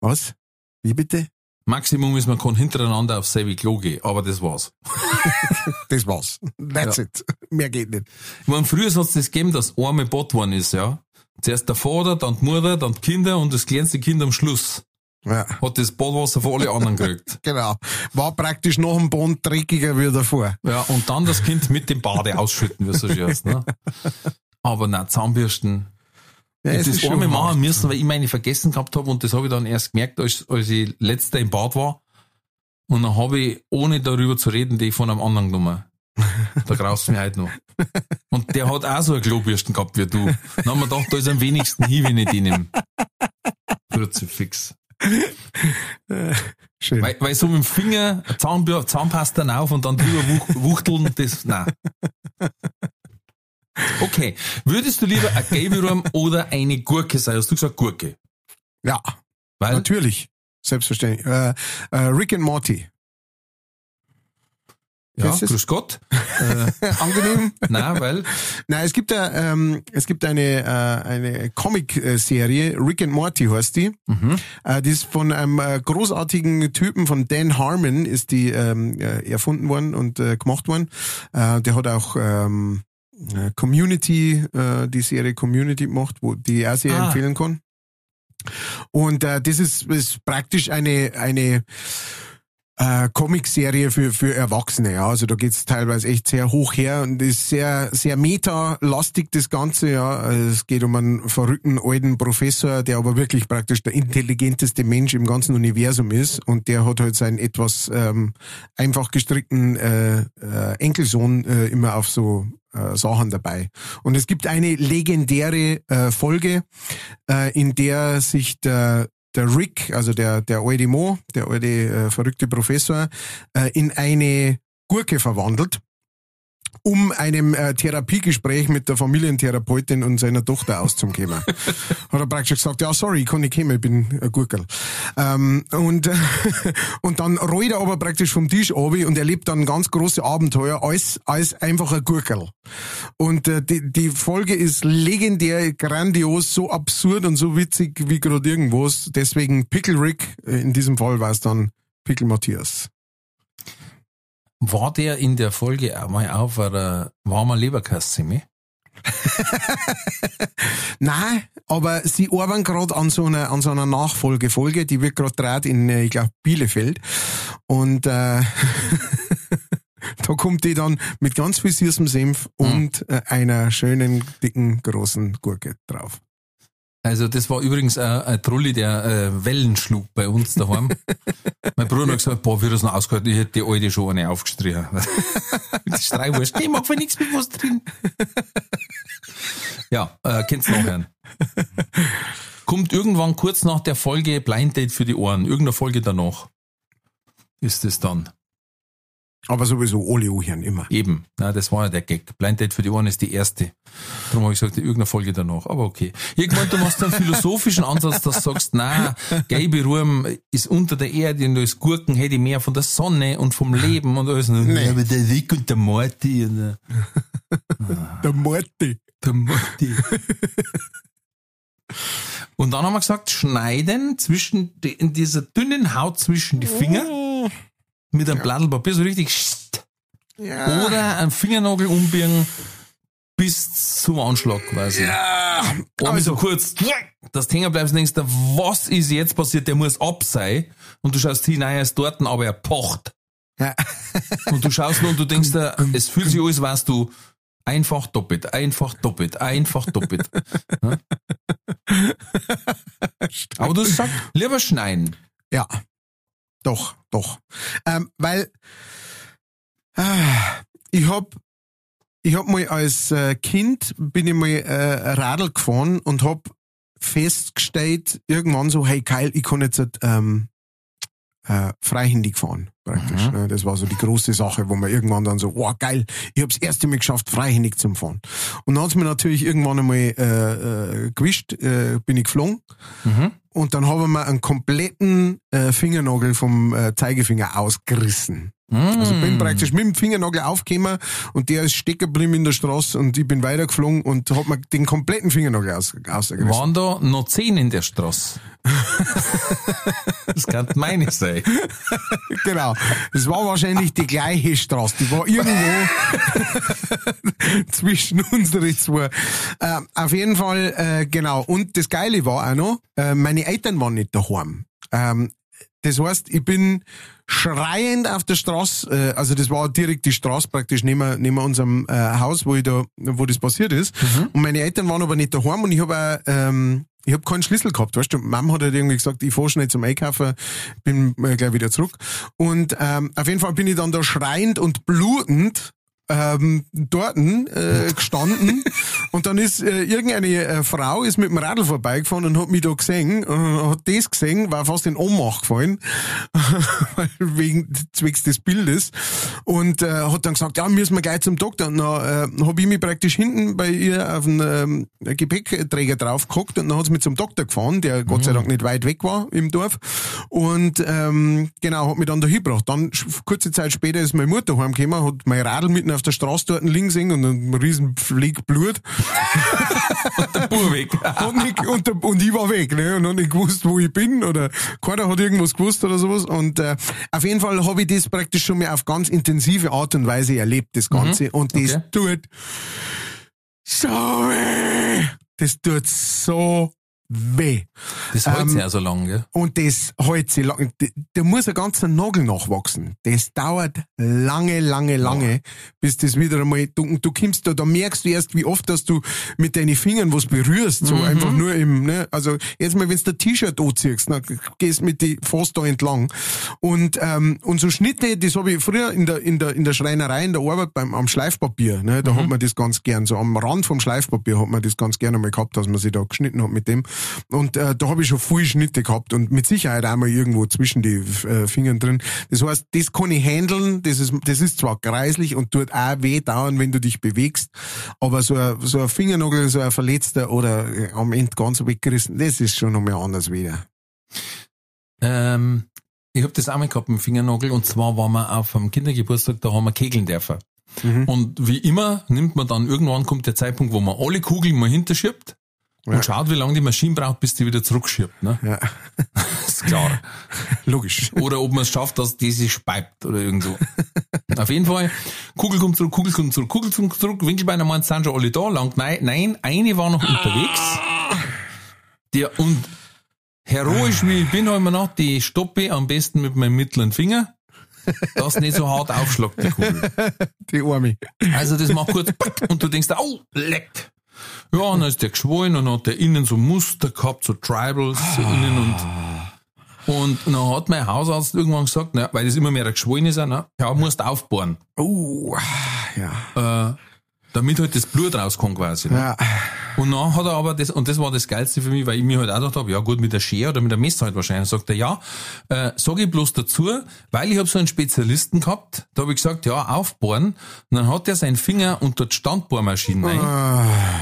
Was? Wie bitte? Maximum ist, man kann hintereinander aufs selbe Klo gehen, aber das war's. [laughs] Das war's. That's Ja. it. Mehr geht nicht. Ich meine, früher hat es das gegeben, dass einmal Bad worden ist, ja. Zuerst der Vater, dann die Mutter, dann die Kinder und das kleinste Kind am Schluss Ja, hat das Badwasser von alle anderen gekriegt. [laughs] genau. War praktisch noch ein Bond dreckiger wie davor. Ja, und dann das Kind mit dem Bade ausschütten, wie es so schön heißt, ne? [laughs] Aber nein, Zahnbürsten. Ja, ich das einmal hart. machen müssen, weil ich meine vergessen gehabt habe und das habe ich dann erst gemerkt, als, als ich letzter im Bad war. Und dann habe ich, ohne darüber zu reden, die von einem anderen genommen. Da graust mich heute noch. Und der hat auch so eine Klobürsten gehabt wie du. Dann haben wir gedacht, da ist am wenigsten hin, wenn ich die nehme. Kruzifix. Schön. Weil, weil so mit dem Finger Zahnbür Zahnpasta auf und dann drüber wuch, wuchteln, das, nein. Okay. Würdest du lieber ein Gelbwurm [laughs] oder eine Gurke sein? Hast du gesagt Gurke? ja, Weil, natürlich. Selbstverständlich. Äh, äh, Rick and Morty. ja, Kennst grüß Gott. Äh, [laughs] Angenehm. nein, weil, Nein, es gibt ja, ähm, es gibt eine, äh, eine Comic-Serie, Rick and Morty heißt die. mhm. Äh, die ist von einem äh, großartigen Typen, von Dan Harmon, ist die ähm, äh, erfunden worden und äh, gemacht worden. Äh, der hat auch ähm, äh, Community, äh, die Serie Community gemacht, wo die ich auch sehr Ah. empfehlen kann. Und äh, das ist, ist praktisch eine, eine äh, Comicserie für, für Erwachsene. Ja. Also da geht's teilweise echt sehr hoch her und ist sehr, sehr meta-lastig das Ganze. Ja. Also es geht um einen verrückten alten Professor, der aber wirklich praktisch der intelligenteste Mensch im ganzen Universum ist und der hat halt seinen etwas ähm, einfach gestrickten äh, äh, Enkelsohn äh, immer auf so äh, Sachen dabei. Und es gibt eine legendäre äh, Folge, äh, in der sich der der Rick, also der, der alte Mo, der alte äh, verrückte Professor, äh, in eine Gurke verwandelt, um einem äh, Therapiegespräch mit der Familientherapeutin und seiner Tochter auszukommen. [laughs] Hat er praktisch gesagt, ja, sorry, ich kann nicht kommen, ich bin ein Gurkel. Ähm, und, [laughs] und dann rollt er aber praktisch vom Tisch ab und erlebt dann ganz große Abenteuer als, als einfach ein Gurkel. Und äh, die, die Folge ist legendär, grandios, so absurd und so witzig wie gerade irgendwas. Deswegen Pickle Rick, äh, in diesem Fall war es dann Pickle Matthias. War der in der Folge auch mal auf einer warmer Leberkassemme? [laughs] Nein, aber sie arbeiten gerade an so einer an so einer Nachfolgefolge, die wird gerade dreht in, äh, ich glaube, Bielefeld. Und äh, [laughs] da kommt die dann mit ganz viel süßem Senf und äh, einer schönen, dicken, großen Gurke drauf. Also das war übrigens ein, ein Trulli, der äh, Wellen schlug bei uns daheim. [laughs] mein Bruder hat gesagt, boah, wie das noch ausgehört, ich hätte die alte schon eine aufgestrichen. [laughs] das ist drei Wurst. Ich mag für nichts mit was drin. ja, äh, kennst du noch hören. Kommt irgendwann kurz nach der Folge Blind Date für die Ohren. Irgendeine Folge danach ist es dann. Aber sowieso alle Ohren immer. Eben, na, das war ja der Gag. Blind Date für die Ohren ist die erste. Darum habe ich gesagt, irgendeine Folge danach. Aber okay. Irgendwann, du machst einen philosophischen Ansatz, dass du sagst, na, gelbe Ruhm ist unter der Erde und ist Gurken, hätte ich mehr von der Sonne und vom Leben und alles. Und, Nee. Aber der Rick und der Morty. Und, äh, Der Morty. [laughs] der Morty. Und dann haben wir gesagt, schneiden zwischen die, in dieser dünnen Haut zwischen die Finger mit einem Blattl Papier so richtig Ja. oder einen Fingernagel umbiegen bis zum Anschlag quasi. ja. So Also, kurz, dass du hängen bleibst und denkst, was ist jetzt passiert? Der muss ab sein. Und du schaust hinein, er ist dort, aber er pocht. Ja. [laughs] Und du schaust nur und du denkst dir, es fühlt sich alles, weißt du, einfach doppelt, einfach doppelt, einfach doppelt. [laughs] Ja? Aber du sagst, lieber schneiden. Ja, doch, doch. Ähm, weil äh, ich hab ich hab mal als äh, Kind bin ich mal äh, Radl gefahren und hab festgestellt irgendwann so, hey Kyle, ich kann jetzt ähm, äh, freihändig fahren praktisch. Ne? Das war so die große Sache, wo man irgendwann dann so, wow geil, ich hab's erste Mal geschafft, freihändig zu fahren. Und dann hat's mir natürlich irgendwann einmal äh, äh, gewischt, äh, bin ich geflogen und dann haben wir einen kompletten äh, Fingernagel vom äh, Zeigefinger ausgerissen. Also Mm. bin praktisch mit dem Fingernagel aufgekommen und der ist stecken geblieben in der Straße und ich bin weitergeflogen und hab mir den kompletten Fingernagel aus, ausgerissen. Waren da noch zehn in der Straße? das kann meine sein. [laughs] Genau. Das war wahrscheinlich die gleiche Straße. Die war irgendwo [laughs] zwischen unsere zwei. Äh, auf jeden Fall, äh, genau. Und das Geile war auch noch, äh, meine Eltern waren nicht daheim. Ähm, das heißt, ich bin schreiend auf der Straße, äh, also das war direkt die Straße praktisch neben, neben unserem äh, Haus, wo ich da, wo das passiert ist. Und meine Eltern waren aber nicht daheim und ich habe ähm, ich habe keinen Schlüssel gehabt, weißt du. Mama hat halt irgendwie gesagt, ich fahr schnell zum Einkaufen, bin äh, gleich wieder zurück. Und ähm, auf jeden Fall bin ich dann da schreiend und blutend ähm, dort äh, gestanden. [laughs] Und dann ist äh, irgendeine äh, Frau ist mit dem Radl vorbeigefahren und hat mich da gesehen und hat das gesehen, war fast in Ohnmacht gefallen [laughs] wegen zwecks des Bildes. Und äh, hat dann gesagt, ja, müssen wir gleich zum Doktor. Und dann äh, habe ich mich praktisch hinten bei ihr auf den ähm, Gepäckträger drauf gehockt und dann hat sie mich zum Doktor gefahren, der Gott sei Dank nicht weit weg war im Dorf. Und ähm, genau, hat mich dann da hingebracht. Dann kurze Zeit später ist meine Mutter heimgekommen, hat mein Radl mitten auf der Straße dort liegen sehen und ein riesen Fleck Blut [laughs] Der Bur weg. und, nicht, und, der, und ich war weg, ne? Und hab nicht gewusst, wo ich bin oder keiner hat irgendwas gewusst oder sowas. Und äh, auf jeden Fall habe ich das praktisch schon mal auf ganz intensive Art und Weise erlebt, das Ganze. Und das Okay. tut so weh. Das tut so weh. Das hält Ähm, sich ja so lang, gell? Und das hält sich lang. Da muss ein ganzer Nagel nachwachsen. Das dauert lange, lange, lange, bis das wieder einmal, du, du kommst da, da merkst du erst, wie oft, dass du mit deinen Fingern was berührst, so einfach nur im, ne, also jetzt mal, wenn du ein T-Shirt anziehst, dann gehst mit die fast da entlang. Und, ähm, und so Schnitte, das habe ich früher in der, in der, in der Schreinerei, in der Arbeit beim, am Schleifpapier, ne, da hat man das ganz gern, so am Rand vom Schleifpapier hat man das ganz gerne mal gehabt, dass man sich da geschnitten hat mit dem. Und äh, da habe ich schon viele Schnitte gehabt und mit Sicherheit auch mal irgendwo zwischen die äh, Fingern drin. Das heißt, das kann ich handeln, das ist, das ist zwar kreislich und tut auch weh dauern, wenn du dich bewegst, aber so ein, so ein Fingernagel, so ein verletzter oder äh, am Ende ganz weggerissen, das ist schon nochmal anders wieder. Ähm, ich habe das auch mal gehabt mit dem Fingernagel und zwar waren wir auf einem Kindergeburtstag, da haben wir kegeln dürfen. Mhm. Und wie immer nimmt man dann, irgendwann kommt der Zeitpunkt, wo man alle Kugeln mal hinterschiebt Ja. und schaut, wie lange die Maschine braucht, bis die wieder zurückschiebt. Ne? Ja, [laughs] ist klar. [laughs] logisch. Oder ob man es schafft, dass die sich speibt oder irgendwo. [laughs] Auf jeden Fall, Kugel kommt zurück, Kugel kommt zurück, Kugel kommt zurück, Winkelbeiner meint, sind schon alle da, lang, nein, nein, eine war noch unterwegs. Der, und heroisch wie ich bin, habe ich mir gedacht, die stoppe am besten mit meinem mittleren Finger, dass nicht so hart aufschlagt, die Kugel. Die Arme. Also das macht kurz und du denkst, oh, leckt. Ja, und dann ist der geschwollen und hat der innen so Muster gehabt, so Tribals so innen und und dann hat mein Hausarzt irgendwann gesagt, na, weil das immer mehr geschwollen ist, na, ja, musst aufbohren, Oh, ja. äh, damit halt das Blut rauskommt quasi. Ne? Ja. Und dann hat er aber das, und das war das Geilste für mich, weil ich mir halt auch gedacht habe, ja gut, mit der Schere oder mit der Messer halt wahrscheinlich. Sagt er, ja, äh, sag ich bloß dazu, weil ich habe so einen Spezialisten gehabt, da habe ich gesagt, ja, aufbohren. Und dann hat er seinen Finger unter die Standbohrmaschine rein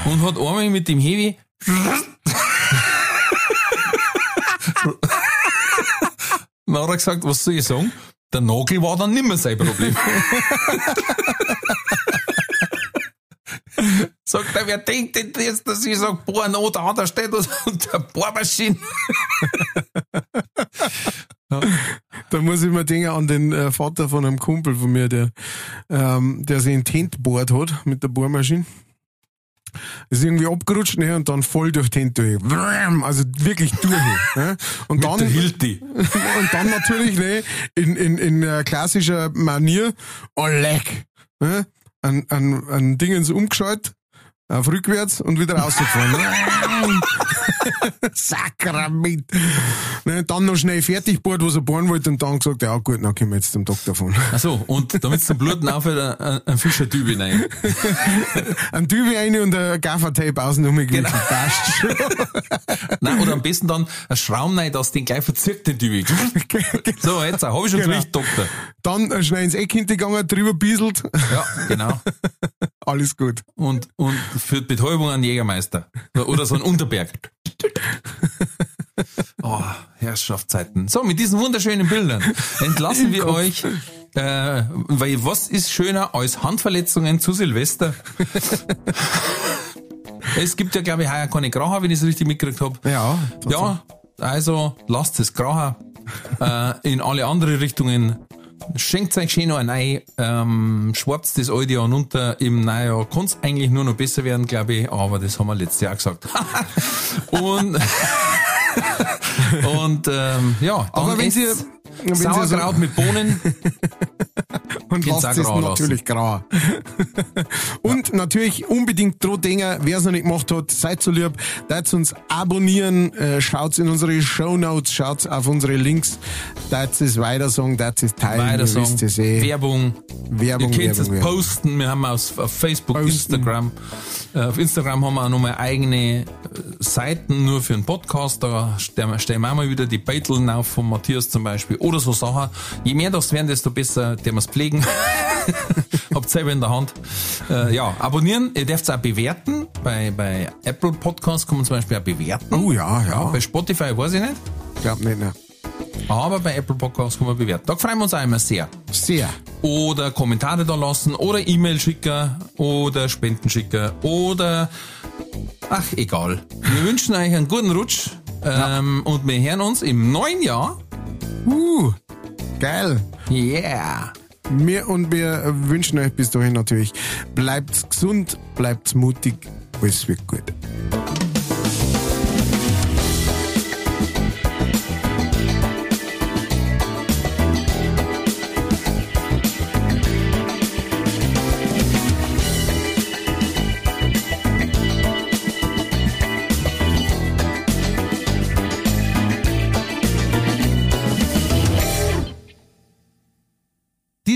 und hat einmal mit dem Heavy [laughs] Dann hat er gesagt, was soll ich sagen? Der Nagel war dann nimmer sein Problem. [laughs] [laughs] Sagt er, wer denkt denn jetzt, dass ich sag, boah, no, da, da steht was [laughs] unter Bohrmaschine. Da muss ich mir denken an den äh, Vater von einem Kumpel von mir, der, ähm, der sich in Tent bohrt hat mit der Bohrmaschine. Ist irgendwie abgerutscht ne, und dann voll durch Tent durch. Also wirklich durch. ne? Und dann, Der Hilti. [laughs] und dann natürlich ne, in, in, in äh, klassischer Manier, oh leck, ne? An, an, an Dingens umgeschaltet, auf rückwärts und wieder rausgefahren. [laughs] Sakrament. Ne, dann noch schnell fertig bohrt, was er bohren wollte und dann gesagt, ja gut, dann können wir jetzt zum Doktor fahren. Ach so, und damit zum Bluten aufhört, ein, ein Fischertübe rein. Ein Tübe rein [laughs] und ein Gaffertape außen umgewickelt. Genau. Passt schon. [laughs] Nein, oder am besten dann ein Schraum rein, dass den gleich verzirkt, den Tübe. So, jetzt habe ich schon Genau. gleich Doktor. Dann äh, schnell ins Eck hintergegangen, drüber bieselt. Ja, genau. Alles gut. Und, und für die Betäubung einen Jägermeister. Oder so ein Unterberg. [laughs] Oh, Herrschaftszeiten. So, mit diesen wunderschönen Bildern entlassen wir euch. Äh, weil was ist schöner als Handverletzungen zu Silvester? [laughs] es gibt ja, glaube ich, heuer keine Gracher, wenn ich es richtig mitgekriegt habe. Ja. Ja, also lasst es Gracher äh, in alle andere Richtungen. Schenkt euch schön noch ein Ei, ähm, schwarzt das alte Jahr runter. Im Neujahr kann es eigentlich nur noch besser werden, glaube ich, aber das haben wir letztes Jahr gesagt. [laughs] und [laughs] und ähm, ja, Aber wenn Sie- wenn Sauerkraut so- mit Bohnen. [laughs] Und lasst es natürlich grau. [laughs] Und natürlich unbedingt dran denken, wer es noch nicht gemacht hat, seid so lieb, deit uns abonnieren, äh, schaut in unsere Shownotes, schaut auf unsere Links, deit es weiter sagen, deit es teilen, Weiter ihr wisst es eh. Werbung. Werbung, Ihr könnt es Werbung, Werbung. posten. Wir haben aus, auf Facebook, Posten. Instagram. Äh, auf Instagram haben wir auch nochmal eigene äh, Seiten nur für einen Podcast. Da stellen wir auch mal wieder die Beiteln auf von Matthias zum Beispiel oder so Sachen. Je mehr das werden, desto besser, der wir es pflegen. [laughs] Habt selber in der Hand. Äh, ja, abonnieren. Ihr dürft es auch bewerten. Bei, bei Apple Podcasts kann man zum Beispiel auch bewerten. Oh ja, ja. Bei Spotify weiß ich nicht. Glaub nicht, ne. Aber bei Apple Podcasts kann man bewerten. Da freuen wir uns auch immer sehr Sehr. oder Kommentare da lassen oder E-Mail schicken oder Spenden schicken oder ach egal. Wir [laughs] wünschen euch einen guten Rutsch ähm, und wir hören uns im neuen Jahr. Uh, geil. Yeah. Wir und wir wünschen euch bis dahin natürlich, bleibt gesund, bleibt mutig, alles wird gut.